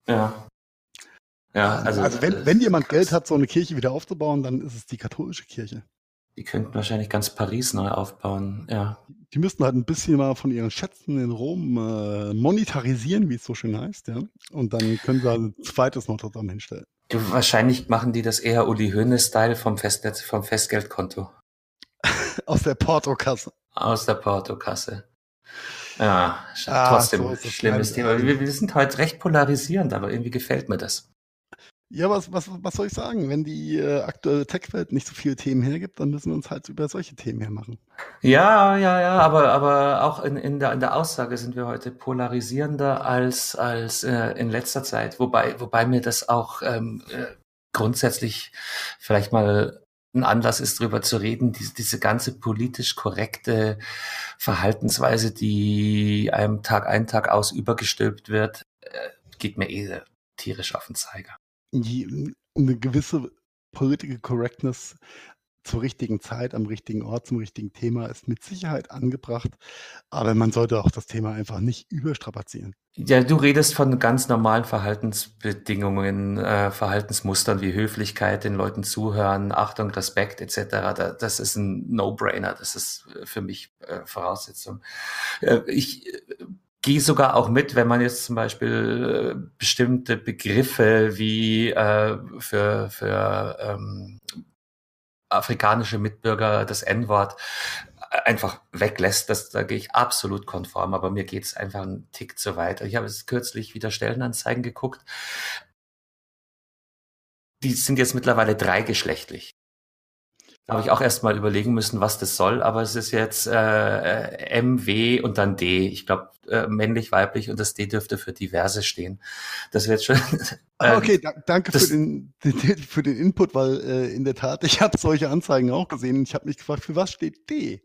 Ja. Ja, also, also wenn, wenn jemand Geld hat, so eine Kirche wieder aufzubauen, dann ist es die katholische Kirche. Die könnten wahrscheinlich ganz Paris neu aufbauen, ja. Die müssten halt ein bisschen mal von ihren Schätzen in Rom äh, monetarisieren, wie es so schön heißt, ja. Und dann können sie halt ein zweites Notre Dame hinstellen. Wahrscheinlich machen die das eher Uli Höhne-Style vom, Festnetz, vom Festgeldkonto. Aus der Portokasse. Aus der Portokasse. Ja, ah, trotzdem so schlimmes Thema. Wir, wir sind heute recht polarisierend, aber irgendwie gefällt mir das. Ja, was, was, was soll ich sagen? Wenn die äh, aktuelle Tech-Welt nicht so viele Themen hergibt, dann müssen wir uns halt über solche Themen hermachen. Ja, ja, ja, aber, aber auch in, in, der, in der Aussage sind wir heute polarisierender als, als äh, in letzter Zeit. Wobei, wobei mir das auch ähm, äh, grundsätzlich vielleicht mal ein Anlass ist, darüber zu reden, diese, diese ganze politisch korrekte Verhaltensweise, die einem Tag ein, Tag aus übergestülpt wird, äh, geht mir eh tierisch auf den Zeiger die, eine gewisse Political Correctness zur richtigen Zeit, am richtigen Ort, zum richtigen Thema ist mit Sicherheit angebracht. Aber man sollte auch das Thema einfach nicht überstrapazieren. Ja, du redest von ganz normalen Verhaltensbedingungen, äh, Verhaltensmustern wie Höflichkeit, den Leuten zuhören, Achtung, Respekt etc. das ist ein No-Brainer. Das ist für mich äh, Voraussetzung. Äh, ich gehe sogar auch mit, wenn man jetzt zum Beispiel äh, bestimmte Begriffe wie äh, für, für ähm, afrikanische Mitbürger das N-Wort einfach weglässt, das, da gehe ich absolut konform, aber mir geht's einfach einen Tick zu weit. Ich habe jetzt kürzlich wieder Stellenanzeigen geguckt. Die sind jetzt mittlerweile dreigeschlechtlich habe ich auch erst mal überlegen müssen, was das soll, aber es ist jetzt äh, M, W und dann D. Ich glaube, äh, männlich, weiblich und das D dürfte für diverse stehen. Das wird schon. Ah, okay, da, danke für den, den, für den Input, weil äh, in der Tat, ich habe solche Anzeigen auch gesehen. Ich habe mich gefragt, für was steht D?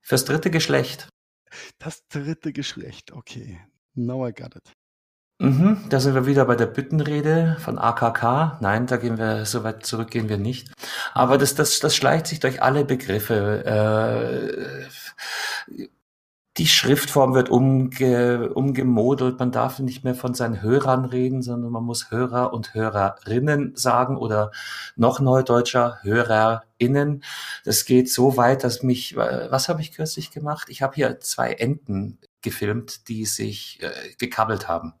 Fürs dritte Geschlecht. Das dritte Geschlecht, okay. Now I got it. Mhm, da sind wir wieder bei der Büttenrede von AKK. Nein, da gehen wir, so weit zurück gehen wir nicht. Aber das, das, das schleicht sich durch alle Begriffe. Äh, die Schriftform wird umge, umgemodelt. Man darf nicht mehr von seinen Hörern reden, sondern man muss Hörer und Hörerinnen sagen oder noch neudeutscher Hörerinnen. Das geht so weit, dass mich, was habe ich kürzlich gemacht? Ich habe hier zwei Enten gefilmt, die sich äh, gekabbelt haben.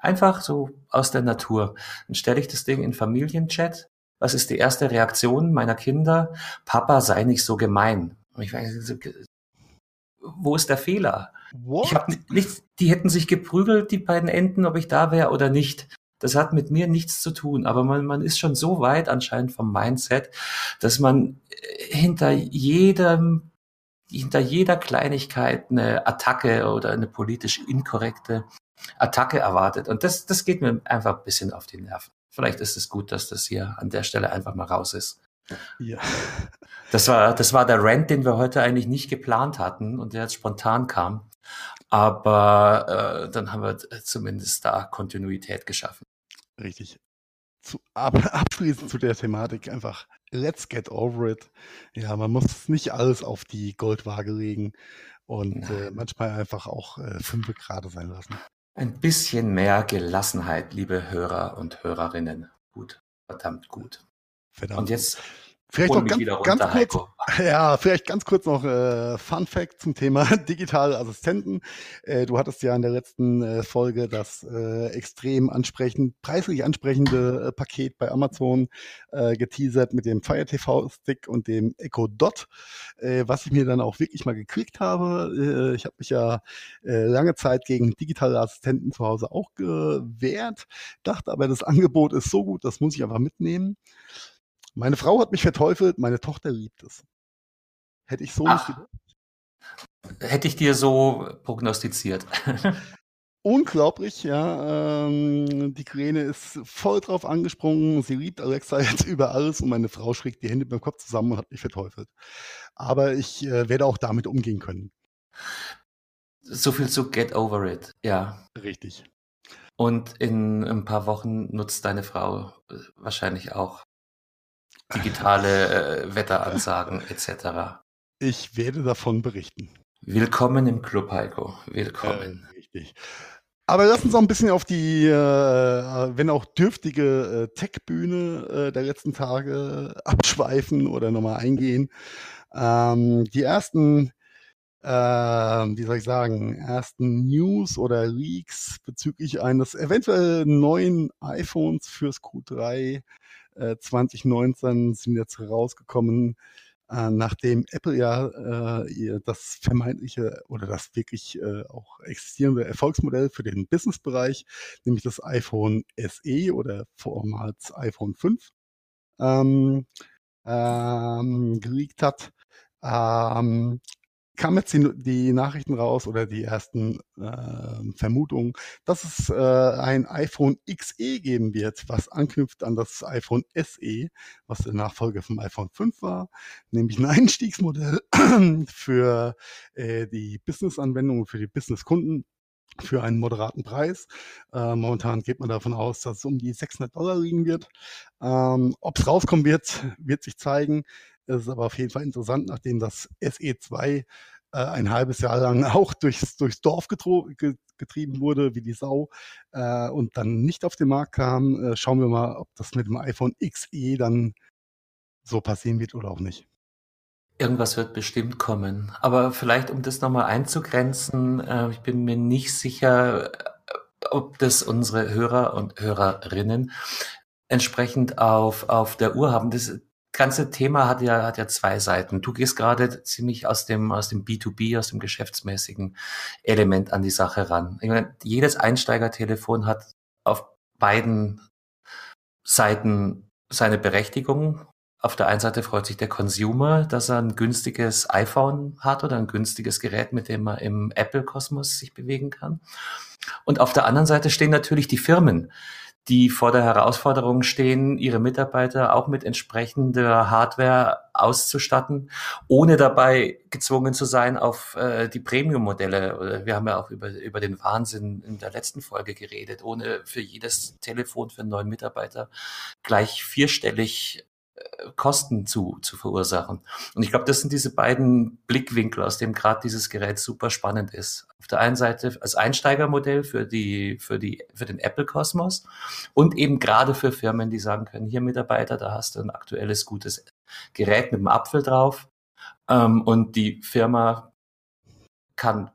Einfach so aus der Natur. Dann stelle ich das Ding in Familienchat. Was ist die erste Reaktion meiner Kinder? Papa, sei nicht so gemein. Und ich weiß, wo ist der Fehler? What? Ich habe nichts, die hätten sich geprügelt, die beiden Enten, ob ich da wäre oder nicht. Das hat mit mir nichts zu tun, aber man, man ist schon so weit anscheinend vom Mindset, dass man äh, hinter jedem, hinter jeder Kleinigkeit eine Attacke oder eine politisch inkorrekte Attacke erwartet. Und das, das geht mir einfach ein bisschen auf die Nerven. Vielleicht ist es gut, dass das hier an der Stelle einfach mal raus ist. Ja. Das war, das war der Rant, den wir heute eigentlich nicht geplant hatten und der jetzt spontan kam. Aber äh, dann haben wir zumindest da Kontinuität geschaffen. Richtig. Zu, ab, abschließend zu der Thematik einfach, let's get over it. Ja, man muss nicht alles auf die Goldwaage legen und äh, manchmal einfach auch äh, fünf gerade sein lassen. Ein bisschen mehr Gelassenheit, liebe Hörer und Hörerinnen. Gut, verdammt gut. Verdammt. Und jetzt Vielleicht noch ganz, ganz kurz, Heiko. ja, vielleicht ganz kurz noch äh, Fun Fact zum Thema digitale Assistenten. Äh, du hattest ja in der letzten äh, Folge das äh, extrem ansprechend, preislich ansprechende äh, Paket bei Amazon äh, geteasert mit dem Fire TV Stick und dem Echo Dot, äh, was ich mir dann auch wirklich mal gekriegt habe. Äh, ich habe mich ja äh, lange Zeit gegen digitale Assistenten zu Hause auch gewehrt, dachte aber, das Angebot ist so gut, das muss ich einfach mitnehmen. Meine Frau hat mich verteufelt, meine Tochter liebt es. Hätte ich so Ach, nicht gedacht. Hätte ich dir so prognostiziert. Unglaublich, ja. Ähm, die Kräne ist voll drauf angesprungen. Sie liebt Alexa jetzt über alles und meine Frau schrägt die Hände beim Kopf zusammen und hat mich verteufelt. Aber ich äh, werde auch damit umgehen können. So viel zu Get Over It, ja. Richtig. Und in ein paar Wochen nutzt deine Frau äh, wahrscheinlich auch digitale äh, Wetteransagen etc. Ich werde davon berichten. Willkommen im Club, Heiko. Willkommen. Äh, richtig. Aber lass uns auch ein bisschen auf die, äh, wenn auch dürftige äh, Tech-Bühne äh, der letzten Tage abschweifen oder nochmal eingehen. Ähm, die ersten, äh, wie soll ich sagen, ersten News oder Leaks bezüglich eines eventuell neuen iPhones fürs Q3 2019 äh, sind jetzt herausgekommen, äh, nachdem Apple ja äh, das vermeintliche oder das wirklich äh, auch existierende Erfolgsmodell für den Businessbereich, nämlich das iPhone SE oder vormals iPhone 5, ähm, ähm, geleakt hat, ähm, kam jetzt die, die, Nachrichten raus oder die ersten äh, Vermutungen, dass es äh, ein iPhone XE geben wird, was anknüpft an das iPhone SE, was der Nachfolger vom iPhone 5 war, nämlich ein Einstiegsmodell für äh, die Business-Anwendungen, für die Business-Kunden für einen moderaten Preis. Äh, momentan geht man davon aus, dass es um die 600 Dollar liegen wird. Ähm, Ob es rauskommen wird, wird sich zeigen. Es ist aber auf jeden Fall interessant, nachdem das SE2 äh, ein halbes Jahr lang auch durchs, durchs Dorf getrieben wurde, wie die Sau, äh, und dann nicht auf den Markt kam. Äh, schauen wir mal, ob das mit dem iPhone XE dann so passieren wird oder auch nicht. Irgendwas wird bestimmt kommen. Aber vielleicht, um das nochmal einzugrenzen, äh, ich bin mir nicht sicher, äh, ob das unsere Hörer und Hörerinnen entsprechend auf, auf der Uhr haben. Das, ganze Thema hat ja, hat ja zwei Seiten. Du gehst gerade ziemlich aus dem, aus dem B2B, aus dem geschäftsmäßigen Element an die Sache ran. Ich meine, jedes Einsteigertelefon hat auf beiden Seiten seine Berechtigung. Auf der einen Seite freut sich der Consumer, dass er ein günstiges iPhone hat oder ein günstiges Gerät, mit dem er im Apple-Kosmos sich bewegen kann. Und auf der anderen Seite stehen natürlich die Firmen, die vor der Herausforderung stehen, ihre Mitarbeiter auch mit entsprechender Hardware auszustatten, ohne dabei gezwungen zu sein auf äh, die Premium-Modelle. Wir haben ja auch über, über den Wahnsinn in der letzten Folge geredet, ohne für jedes Telefon für einen neuen Mitarbeiter gleich vierstellig Kosten zu, zu verursachen. Und ich glaube, das sind diese beiden Blickwinkel, aus dem gerade dieses Gerät super spannend ist. Auf der einen Seite als Einsteigermodell für die, für die, für den Apple Kosmos und eben gerade für Firmen, die sagen können, hier Mitarbeiter, da hast du ein aktuelles gutes Gerät mit einem Apfel drauf. Ähm, und die Firma kann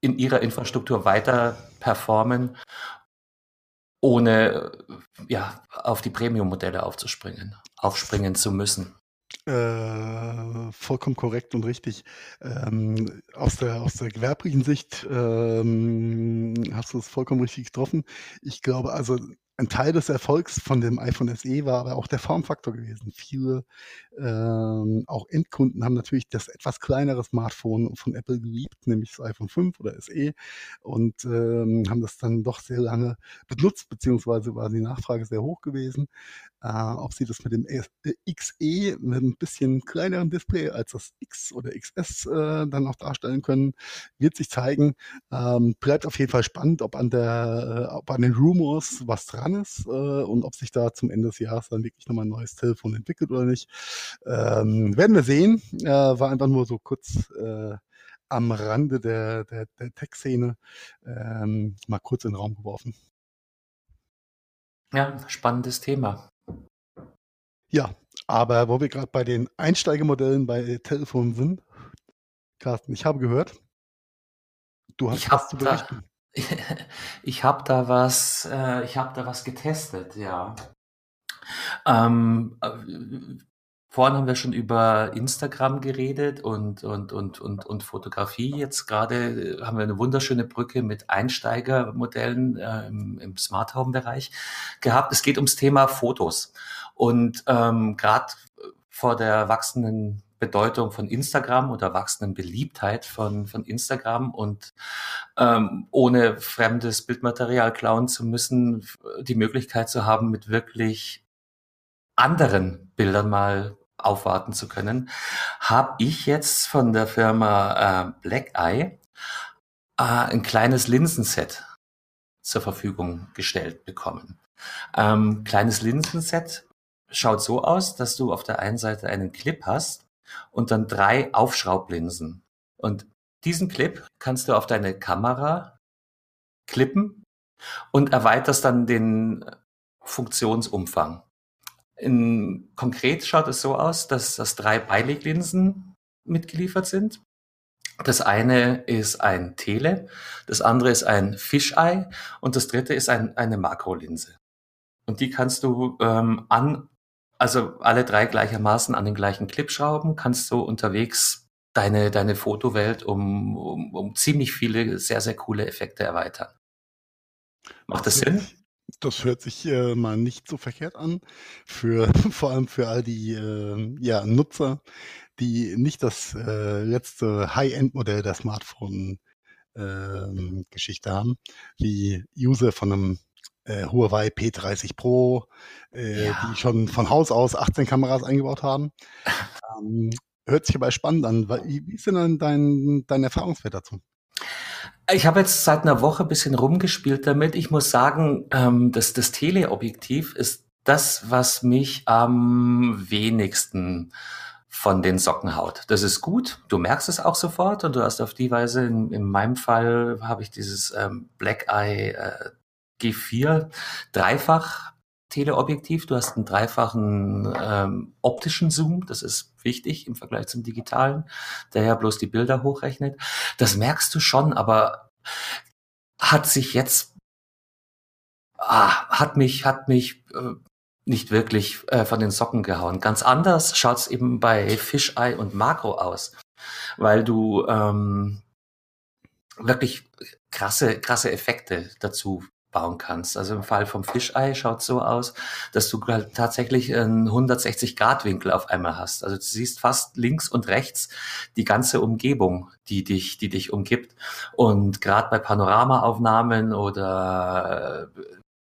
in ihrer Infrastruktur weiter performen ohne ja, auf die Premium-Modelle aufzuspringen, aufspringen zu müssen. Äh, vollkommen korrekt und richtig. Ähm, aus, der, aus der gewerblichen Sicht ähm, hast du es vollkommen richtig getroffen. Ich glaube, also ein Teil des Erfolgs von dem iPhone SE war aber auch der Formfaktor gewesen. Viele ähm, auch Endkunden haben natürlich das etwas kleinere Smartphone von Apple geliebt, nämlich das iPhone 5 oder SE und ähm, haben das dann doch sehr lange benutzt, beziehungsweise war die Nachfrage sehr hoch gewesen. Äh, ob sie das mit dem XE äh, mit ein bisschen kleineren Display als das X oder XS äh, dann auch darstellen können, wird sich zeigen. Ähm, bleibt auf jeden Fall spannend, ob an der, äh, ob an den Rumors was dran ist äh, und ob sich da zum Ende des Jahres dann wirklich nochmal ein neues Telefon entwickelt oder nicht. Ähm, werden wir sehen. Äh, war einfach nur so kurz äh, am Rande der, der, der Tech-Szene ähm, mal kurz in den Raum geworfen. Ja, spannendes Thema. Ja, Aber wo wir gerade bei den Einsteigermodellen bei Telefon sind, Carsten, ich habe gehört, du hast ich was zu berichten. Da, ich habe da was, äh, ich habe da was getestet, ja. Ähm, äh, Vorhin haben wir schon über Instagram geredet und, und, und, und, und Fotografie. Jetzt gerade haben wir eine wunderschöne Brücke mit Einsteigermodellen äh, im, im Smart Home Bereich gehabt. Es geht ums Thema Fotos. Und ähm, gerade vor der wachsenden Bedeutung von Instagram oder wachsenden Beliebtheit von, von Instagram und ähm, ohne fremdes Bildmaterial klauen zu müssen, die Möglichkeit zu haben, mit wirklich anderen Bildern mal aufwarten zu können, habe ich jetzt von der Firma äh, Black Eye äh, ein kleines Linsenset zur Verfügung gestellt bekommen. Ähm, kleines Linsenset schaut so aus, dass du auf der einen Seite einen Clip hast und dann drei Aufschraublinsen. Und diesen Clip kannst du auf deine Kamera klippen und erweiterst dann den Funktionsumfang. In, konkret schaut es so aus, dass, dass drei Beileglinsen mitgeliefert sind. Das eine ist ein Tele, das andere ist ein Fisheye und das dritte ist ein, eine Makrolinse. Und die kannst du ähm, an, also alle drei gleichermaßen an den gleichen Clip schrauben, kannst du unterwegs deine, deine Fotowelt um, um, um ziemlich viele sehr, sehr coole Effekte erweitern. Macht das Sinn? Das hört sich äh, mal nicht so verkehrt an. Für vor allem für all die äh, ja, Nutzer, die nicht das äh, letzte High-End-Modell der Smartphone-Geschichte ähm, haben, wie User von einem äh, Huawei P30 Pro, äh, ja. die schon von Haus aus 18 Kameras eingebaut haben. Ähm, hört sich aber spannend an. Wie, ist denn dein, dein Erfahrungswert dazu? Ich habe jetzt seit einer Woche ein bisschen rumgespielt damit. Ich muss sagen, ähm, dass das Teleobjektiv ist das, was mich am wenigsten von den Socken haut. Das ist gut, du merkst es auch sofort und du hast auf die Weise, in, in meinem Fall habe ich dieses ähm, Black Eye äh, G4 dreifach Teleobjektiv. Du hast einen dreifachen ähm, optischen Zoom. Das ist wichtig im Vergleich zum digitalen, der ja bloß die Bilder hochrechnet. Das merkst du schon, aber hat sich jetzt, ah, hat mich, hat mich äh, nicht wirklich äh, von den Socken gehauen. Ganz anders schaut's eben bei Fisheye und Makro aus, weil du ähm, wirklich krasse, krasse Effekte dazu bauen kannst. Also im Fall vom Fischei schaut so aus, dass du halt tatsächlich einen 160-Grad-Winkel auf einmal hast. Also du siehst fast links und rechts die ganze Umgebung, die dich, die dich umgibt. Und gerade bei Panoramaaufnahmen oder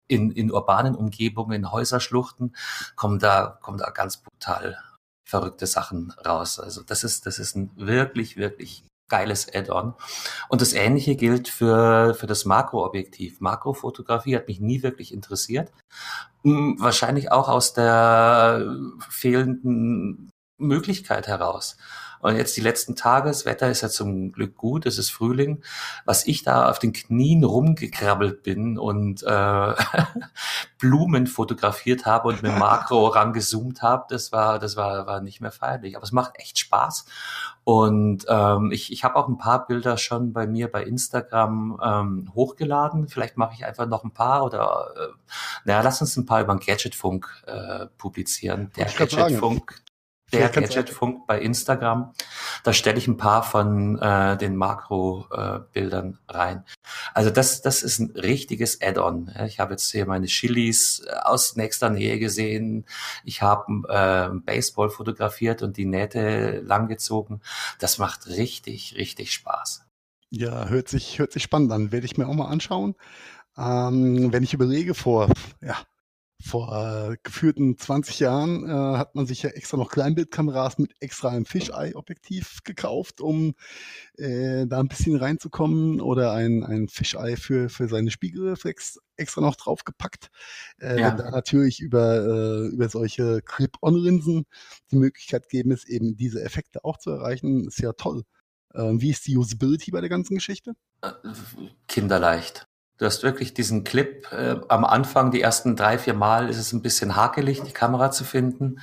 in, in urbanen Umgebungen, in Häuserschluchten, kommen da, kommen da ganz brutal verrückte Sachen raus. Also das ist, das ist ein wirklich, wirklich geiles Add-on. Und das Ähnliche gilt für, für das Makroobjektiv. Makrofotografie hat mich nie wirklich interessiert. Hm, wahrscheinlich auch aus der fehlenden Möglichkeit heraus. Und jetzt die letzten Tage, das Wetter ist ja zum Glück gut, es ist Frühling, was ich da auf den Knien rumgekrabbelt bin und äh, Blumen fotografiert habe und mit Makro rangezoomt habe, das war, das war, war nicht mehr feierlich. Aber es macht echt Spaß. Und ähm, ich, ich habe auch ein paar Bilder schon bei mir bei Instagram ähm, hochgeladen. Vielleicht mache ich einfach noch ein paar oder äh, naja, lass uns ein paar über den Gadgetfunk äh, publizieren. Der Gadgetfunk der Gadgetfunk bei Instagram. Da stelle ich ein paar von äh, den Makro-Bildern äh, rein. Also das, das ist ein richtiges Add-on. Ich habe jetzt hier meine Chilis äh, aus nächster Nähe gesehen. Ich habe äh, Baseball fotografiert und die Nähte langgezogen. Das macht richtig, richtig Spaß. Ja, hört sich, hört sich spannend an. Werde ich mir auch mal anschauen. Ähm, wenn ich überlege, vor ja, vor äh, geführten 20 Jahren äh, hat man sich ja extra noch Kleinbildkameras mit extra einem Fisheye-Objektiv gekauft, um äh, da ein bisschen reinzukommen oder ein, ein Fisheye für, für seine Spiegelreflex extra noch draufgepackt. Äh, ja. Wenn da natürlich über, äh, über solche Clip-On-Linsen die Möglichkeit geben ist, eben diese Effekte auch zu erreichen, ist ja toll. Ähm, wie ist die Usability bei der ganzen Geschichte? Äh, kinderleicht. Du hast wirklich diesen Clip äh, am Anfang, die ersten drei, vier Mal ist es ein bisschen hakelig, die Kamera zu finden,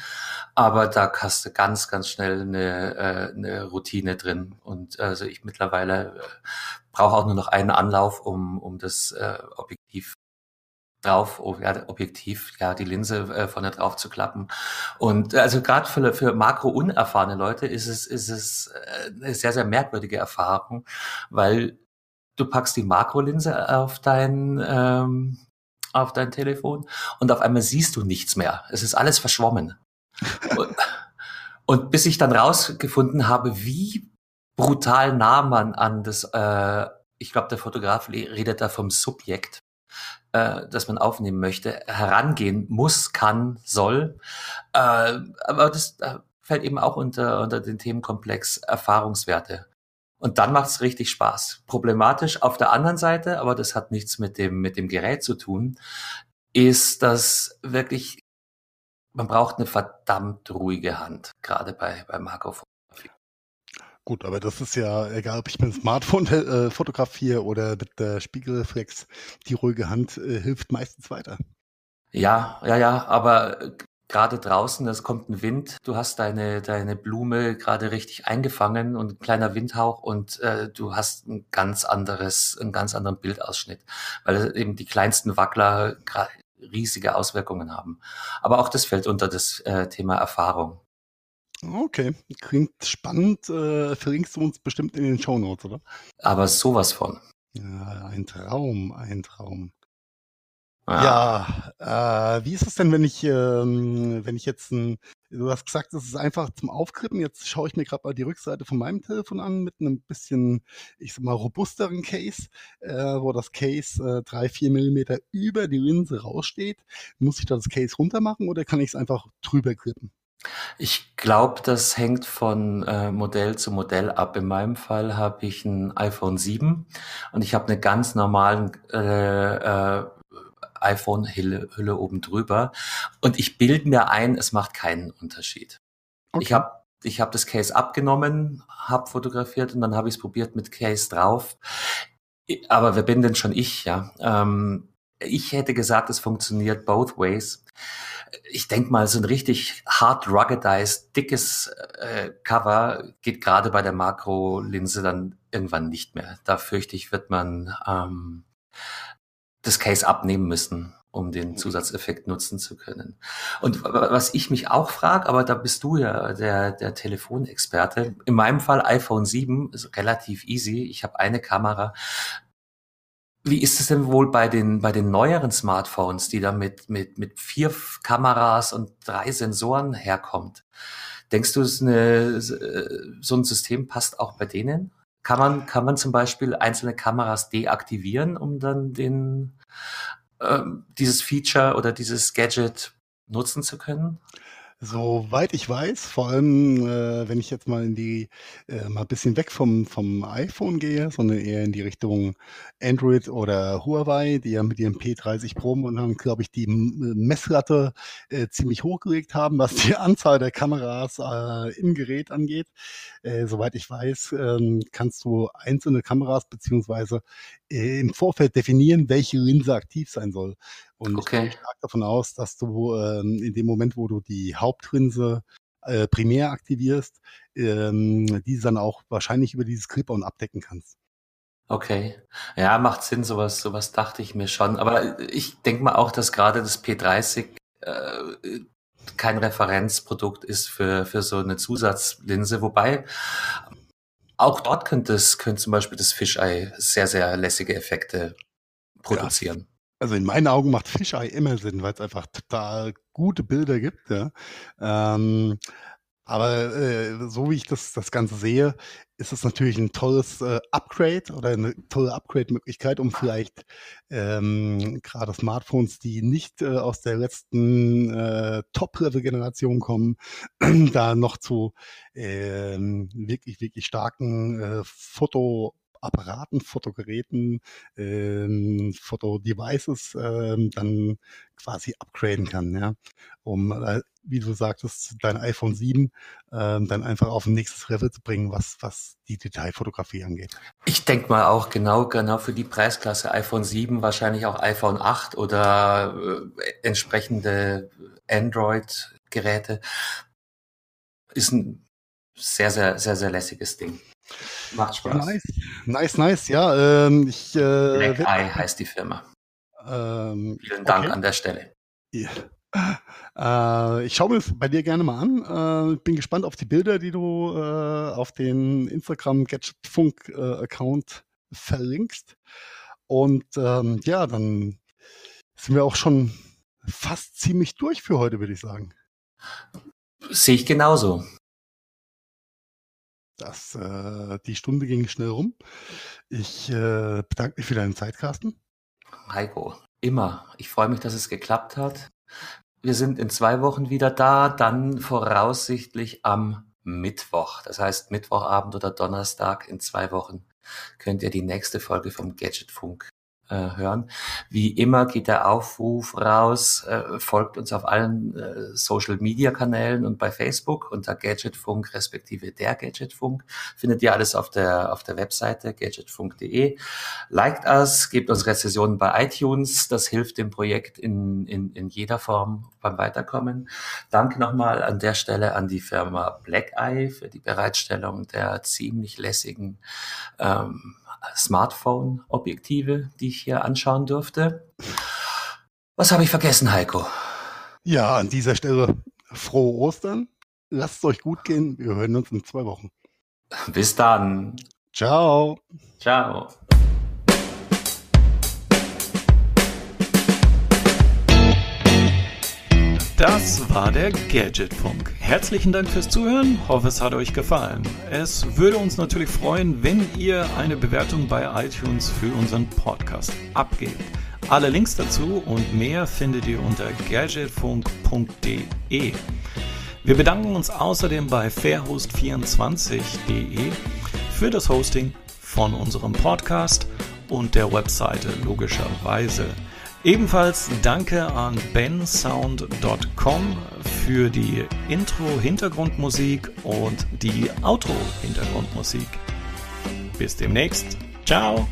aber da hast du ganz, ganz schnell eine, äh, eine Routine drin. Und also ich mittlerweile äh, brauche auch nur noch einen Anlauf, um, um das äh, Objektiv drauf, oh, ja, Objektiv, ja, die Linse äh, vorne drauf zu klappen. Und äh, also gerade für, für makro unerfahrene Leute ist es, ist es äh, eine sehr, sehr merkwürdige Erfahrung, weil du packst die Makrolinse auf dein, ähm, auf dein Telefon und auf einmal siehst du nichts mehr. Es ist alles verschwommen. und, und, bis ich dann rausgefunden habe, wie brutal nah man an das, äh, ich glaube, der Fotograf redet da vom Subjekt, äh, das man aufnehmen möchte, herangehen muss, kann, soll. Äh, aber das äh, fällt eben auch unter, unter den Themenkomplex Erfahrungswerte. Und dann macht es richtig Spaß. Problematisch auf der anderen Seite, aber das hat nichts mit dem, mit dem Gerät zu tun, ist, dass wirklich, man braucht eine verdammt ruhige Hand, gerade bei, bei Makrofotografie. Gut, aber das ist ja egal, ob ich mit dem Smartphone äh, fotografiere oder mit der Spiegelreflex, die ruhige Hand äh, hilft meistens weiter. Ja, ja, ja, aber gerade draußen, es kommt ein Wind, du hast deine, deine Blume gerade richtig eingefangen und ein kleiner Windhauch und äh, du hast ein ganz anderes, einen ganz anderen Bildausschnitt, weil eben die kleinsten Wackler riesige Auswirkungen haben. Aber auch das fällt unter das äh, Thema Erfahrung. Okay, klingt spannend. Äh, verlinkst du uns bestimmt in den Show Notes, oder? Aber sowas von. Ja, ein Traum, ein Traum. Ja, äh, wie ist es denn, wenn ich, ähm, wenn ich jetzt ein, du hast gesagt, es ist einfach zum Aufklippen. Jetzt schaue ich mir gerade mal die Rückseite von meinem Telefon an mit einem bisschen, ich sag mal, robusteren Case, äh, wo das Case äh, drei, vier Millimeter über die Linse raussteht. Muss ich da das Case runter machen oder kann ich es einfach drüber klippen? Ich glaube, das hängt von äh, Modell zu Modell ab. In meinem Fall habe ich ein iPhone 7 und ich habe eine ganz normalen äh, äh, iPhone-Hülle Hülle oben drüber. Und ich bilde mir ein, es macht keinen Unterschied. Okay. Ich habe ich hab das Case abgenommen, habe fotografiert und dann habe ich es probiert mit Case drauf. Aber wer bin denn schon ich, ja? Ähm, ich hätte gesagt, es funktioniert both ways. Ich denke mal, so ein richtig hard ruggedized, dickes äh, Cover geht gerade bei der Makrolinse dann irgendwann nicht mehr. Da fürchte ich, wird man ähm, das Case abnehmen müssen, um den Zusatzeffekt nutzen zu können. Und was ich mich auch frage, aber da bist du ja der, der Telefonexperte. In meinem Fall iPhone 7 ist relativ easy. Ich habe eine Kamera. Wie ist es denn wohl bei den, bei den neueren Smartphones, die da mit, mit, mit vier Kameras und drei Sensoren herkommt? Denkst du, eine, so ein System passt auch bei denen? Kann man, kann man zum Beispiel einzelne Kameras deaktivieren, um dann den, äh, dieses Feature oder dieses Gadget nutzen zu können? Soweit ich weiß, vor allem äh, wenn ich jetzt mal in die äh, mal ein bisschen weg vom, vom iPhone gehe, sondern eher in die Richtung Android oder Huawei, die ja mit ihrem P30 Pro und dann, glaube ich, die Messlatte äh, ziemlich hochgelegt haben, was die Anzahl der Kameras äh, im Gerät angeht. Äh, soweit ich weiß, äh, kannst du einzelne Kameras beziehungsweise im Vorfeld definieren, welche Linse aktiv sein soll. Und okay. ich gehe stark davon aus, dass du ähm, in dem Moment, wo du die Hauptrinse äh, primär aktivierst, ähm, diese dann auch wahrscheinlich über dieses Clip-On abdecken kannst. Okay. Ja, macht Sinn, sowas, sowas dachte ich mir schon. Aber ich denke mal auch, dass gerade das P30 äh, kein Referenzprodukt ist für, für so eine Zusatzlinse, wobei auch dort könnte es, könnte zum Beispiel das Fisheye sehr, sehr lässige Effekte produzieren. Ja. Also in meinen Augen macht Fisheye immer Sinn, weil es einfach total gute Bilder gibt. Ja. Ähm, aber äh, so wie ich das, das Ganze sehe, ist es natürlich ein tolles äh, Upgrade oder eine tolle Upgrade-Möglichkeit, um vielleicht ähm, gerade Smartphones, die nicht äh, aus der letzten äh, Top-Level-Generation kommen, da noch zu ähm, wirklich, wirklich starken äh, Foto- Apparaten, Fotogeräten, ähm, Fotodevices ähm, dann quasi upgraden kann, ja, um, äh, wie du sagtest, dein iPhone 7 ähm, dann einfach auf ein nächstes Level zu bringen, was, was die Detailfotografie angeht. Ich denke mal auch genau, genau für die Preisklasse iPhone 7, wahrscheinlich auch iPhone 8 oder äh, entsprechende Android-Geräte, ist ein sehr, sehr, sehr, sehr lässiges Ding. Macht Spaß. Nice, nice, nice. Ja, ähm, ich. Äh, Black Eye heißt die Firma. Ähm, Vielen Dank okay. an der Stelle. Ja. Äh, ich schaue mir das bei dir gerne mal an. Äh, bin gespannt auf die Bilder, die du äh, auf den Instagram Gadgetfunk äh, Account verlinkst. Und ähm, ja, dann sind wir auch schon fast ziemlich durch für heute, würde ich sagen. Sehe ich genauso. Das, äh, die Stunde ging schnell rum. Ich äh, bedanke mich für deine Zeit, Carsten. Heiko, immer. Ich freue mich, dass es geklappt hat. Wir sind in zwei Wochen wieder da, dann voraussichtlich am Mittwoch. Das heißt, Mittwochabend oder Donnerstag in zwei Wochen könnt ihr die nächste Folge vom Gadgetfunk äh, hören. Wie immer geht der Aufruf raus, äh, folgt uns auf allen äh, Social-Media-Kanälen und bei Facebook unter Gadgetfunk respektive der Gadgetfunk. Findet ihr alles auf der, auf der Webseite gadgetfunk.de. Liked us, gebt uns Rezessionen bei iTunes. Das hilft dem Projekt in, in, in jeder Form beim Weiterkommen. Danke nochmal an der Stelle an die Firma Black Eye für die Bereitstellung der ziemlich lässigen ähm, Smartphone-Objektive, die ich hier anschauen durfte. Was habe ich vergessen, Heiko? Ja, an dieser Stelle frohe Ostern. Lasst es euch gut gehen. Wir hören uns in zwei Wochen. Bis dann. Ciao. Ciao. Das war der Gadgetfunk. Herzlichen Dank fürs Zuhören. Hoffe, es hat euch gefallen. Es würde uns natürlich freuen, wenn ihr eine Bewertung bei iTunes für unseren Podcast abgebt. Alle Links dazu und mehr findet ihr unter gadgetfunk.de. Wir bedanken uns außerdem bei fairhost24.de für das Hosting von unserem Podcast und der Webseite logischerweise. Ebenfalls danke an bensound.com für die Intro-Hintergrundmusik und die Outro-Hintergrundmusik. Bis demnächst. Ciao!